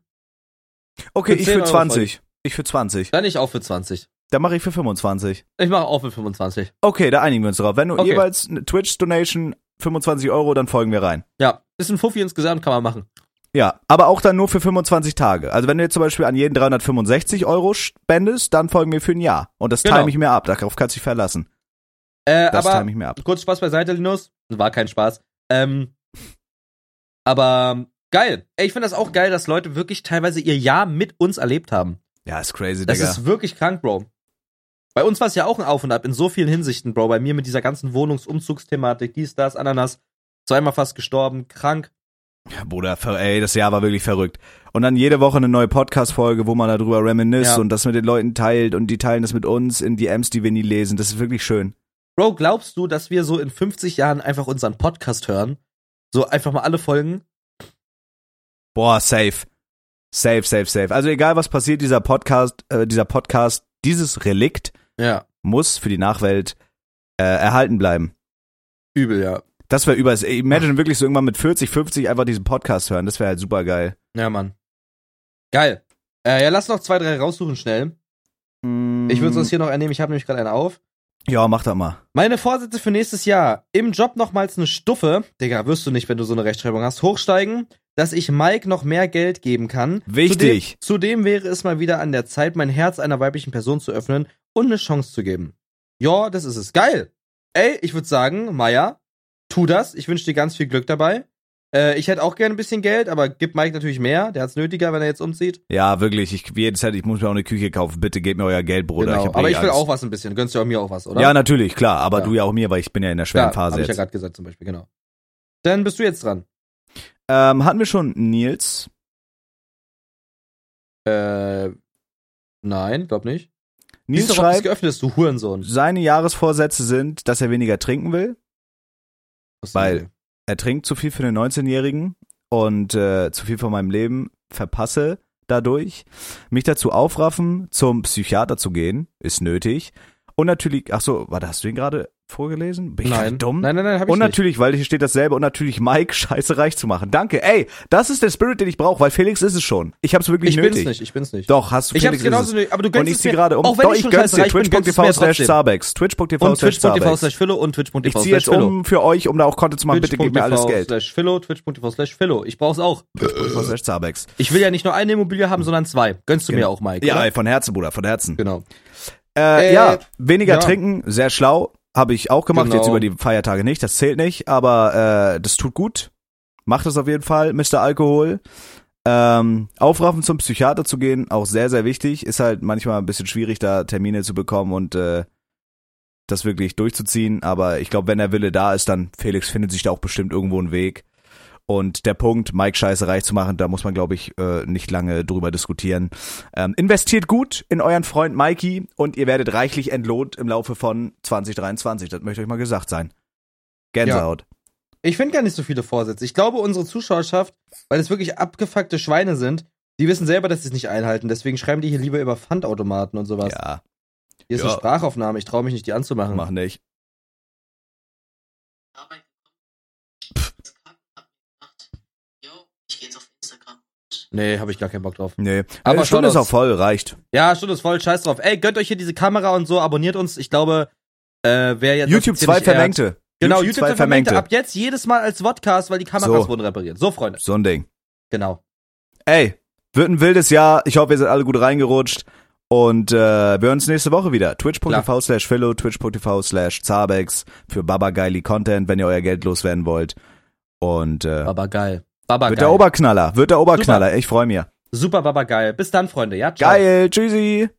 Okay, Für ich 10 für Euro 20. Ich für 20. Dann ich auch für 20. Dann mache ich für 25. Ich mache auch für 25. Okay, da einigen wir uns drauf. Wenn du Okay. jeweils eine Twitch-Donation 25 Euro, dann folgen wir rein. Ja, ist ein Fuffi insgesamt, kann man machen. Ja, aber auch dann nur für 25 Tage. Also wenn du jetzt zum Beispiel an jeden 365 Euro spendest, dann folgen wir für ein Jahr. Und das Genau. time ich mir ab. Darauf kannst du dich verlassen. Äh, Das aber time ich mir ab. kurz Spaß beiseite, Linus. War kein Spaß. Ähm, aber geil. Ey, ich finde das auch geil, dass Leute wirklich teilweise ihr Jahr mit uns erlebt haben. Ja, ist crazy, Das Digga. ist wirklich krank, Bro. Bei uns war es ja auch ein Auf und Ab in so vielen Hinsichten, Bro. Bei mir mit dieser ganzen Wohnungsumzugsthematik, dies, das, Ananas, zweimal fast gestorben, krank. Bruder, ver- ey, das Jahr war wirklich verrückt. Und dann jede Woche eine neue Podcast-Folge, wo man darüber reminisce Ja. und das mit den Leuten teilt und die teilen das mit uns in DMs, die wir nie lesen. Das ist wirklich schön. Bro, glaubst du, dass wir so in 50 Jahren einfach unseren Podcast hören? So einfach mal alle Folgen? Boah, safe. Safe, safe, safe. Also egal was passiert, dieser Podcast, äh, dieser Podcast, dieses Relikt Ja. muss für die Nachwelt äh, erhalten bleiben. Übel, ja. Das wäre über. Imagine wirklich so irgendwann mit 40, 50 einfach diesen Podcast hören. Das wäre halt super geil. Ja, Mann. Geil. Äh, ja, lass noch zwei, drei raussuchen schnell. Ich würde sonst hier noch ernehmen, ich habe nämlich gerade einen auf. Ja, mach das mal. Meine Vorsätze für nächstes Jahr. Im Job nochmals eine Stufe, Digga, wirst du nicht, wenn du so eine Rechtschreibung hast, hochsteigen, dass ich Mike noch mehr Geld geben kann. Wichtig. Zudem, zudem wäre es mal wieder an der Zeit, mein Herz einer weiblichen Person zu öffnen und eine Chance zu geben. Ja, das ist es. Geil. Ey, ich würde sagen, Maya, tu das. Ich wünsche dir ganz viel Glück dabei. Äh, ich hätte auch gerne ein bisschen Geld, aber gib Mike natürlich mehr. Der hat's nötiger, wenn er jetzt umzieht. Ja, wirklich. Ich wie jede Zeit, ich muss mir auch eine Küche kaufen. Bitte gebt mir euer Geld, Bruder. genau. Ich hab aber ich will Angst. auch was ein bisschen. Gönnst du auch mir auch was, oder? Ja, natürlich, klar. Aber Ja. du ja auch mir, weil ich bin ja in der schweren Klar, Phase hab ich ja jetzt. gerade gesagt zum Beispiel, genau. Dann bist du jetzt dran. Ähm, hatten wir schon Nils? Äh, nein, glaub nicht. Nils schreibt, geöffnet ist, du Hurensohn. seine Jahresvorsätze sind, dass er weniger trinken will. Was Weil-? Er trinkt zu viel für den 19-Jährigen und äh, zu viel von meinem Leben verpasse dadurch. Mich dazu aufraffen, zum Psychiater zu gehen, ist nötig. Und natürlich, ach so, warte, hast du ihn gerade vorgelesen? Bin ich Nein. dumm? Nein, nein, nein, hab ich Und nicht. natürlich, weil hier steht dasselbe und natürlich Mike scheiße reich zu machen. Danke. Ey, das ist der Spirit, den ich brauche, weil Felix ist es schon. Ich hab's wirklich Ich nötig. bin's nicht, ich bin's nicht. Doch, hast du ich hab's Felix genauso ist es. nicht, aber du Und gönnst ich es zieh mir. gerade um. Auch wenn Doch, ich ich gönn's dir. Twitch.tv slash. Zabex. Twitch.tv Und slash twitch.tv Zabex. slash Philo und Ich twitch.tv ziehe slash jetzt Philo. um für euch, um da auch Content zu machen. Bitte gebt mir alles Twitch.tv Geld. slash Philo, twitch.tv slash Philo. Ich brauch's auch. Twitch.tv slash Zabex. Ich will ja nicht nur eine Immobilie haben, sondern zwei. Gönnst du mir auch, Mike, Ja, von Herzen, Bruder, von Herzen. Genau. Äh, Äh, ja, weniger ja. trinken, sehr schlau. Habe ich auch gemacht, Genau. jetzt über die Feiertage nicht. Das zählt nicht, aber äh, das tut gut. Macht es auf jeden Fall, Mr. Alkohol. Ähm, aufraffen zum Psychiater zu gehen, auch sehr, sehr wichtig. Ist halt manchmal ein bisschen schwierig, da Termine zu bekommen und äh, das wirklich durchzuziehen. Aber ich glaube, wenn der Wille da ist, dann Felix findet sich da auch bestimmt irgendwo einen Weg. Und der Punkt, Mike scheiße reich zu machen, da muss man, glaube ich, äh, nicht lange drüber diskutieren. Ähm, investiert gut in euren Freund Mikey und ihr werdet reichlich entlohnt im Laufe von 2023. Das möchte euch mal gesagt sein. Gänsehaut. Ich finde gar nicht so viele Vorsätze. Ich glaube, unsere Zuschauerschaft, weil es wirklich abgefuckte Schweine sind, die wissen selber, dass sie es nicht einhalten. Deswegen schreiben die hier lieber über Pfandautomaten und sowas. Ja, Hier ist Ja. eine Sprachaufnahme. Ich traue mich nicht, die anzumachen. mach nicht. Arbeit gekommen. Das Karten hat mir gedacht, yo, ich geh jetzt auf Instagram. Nee, habe ich gar keinen Bock drauf. Nee. Aber Aber Stunde ist auch voll, reicht. Ja, Stunde ist voll, scheiß drauf. Ey, gönnt euch hier diese Kamera und so, abonniert uns. Ich glaube, äh, wer jetzt YouTube das hier zwei nicht ehrt- Vermengte. Genau, YouTube, zwei zwei Vermengte. Ab jetzt jedes Mal als Vodcast, weil die Kameras So. wurden repariert. So, Freunde. So ein Ding. Genau. Ey, wird ein wildes Jahr. Ich hoffe, ihr seid alle gut reingerutscht. Und äh, wir hören uns nächste Woche wieder. Twitch.tv slash Philo, Twitch.tv slash Zabex für Babageili Content, wenn ihr euer Geld loswerden wollt. Und äh, Baba geil. Baba wird der Oberknaller, wird der Oberknaller. Ich freue mich. Super Baba geil. Bis dann, Freunde. Ja, ciao. Geil, tschüssi.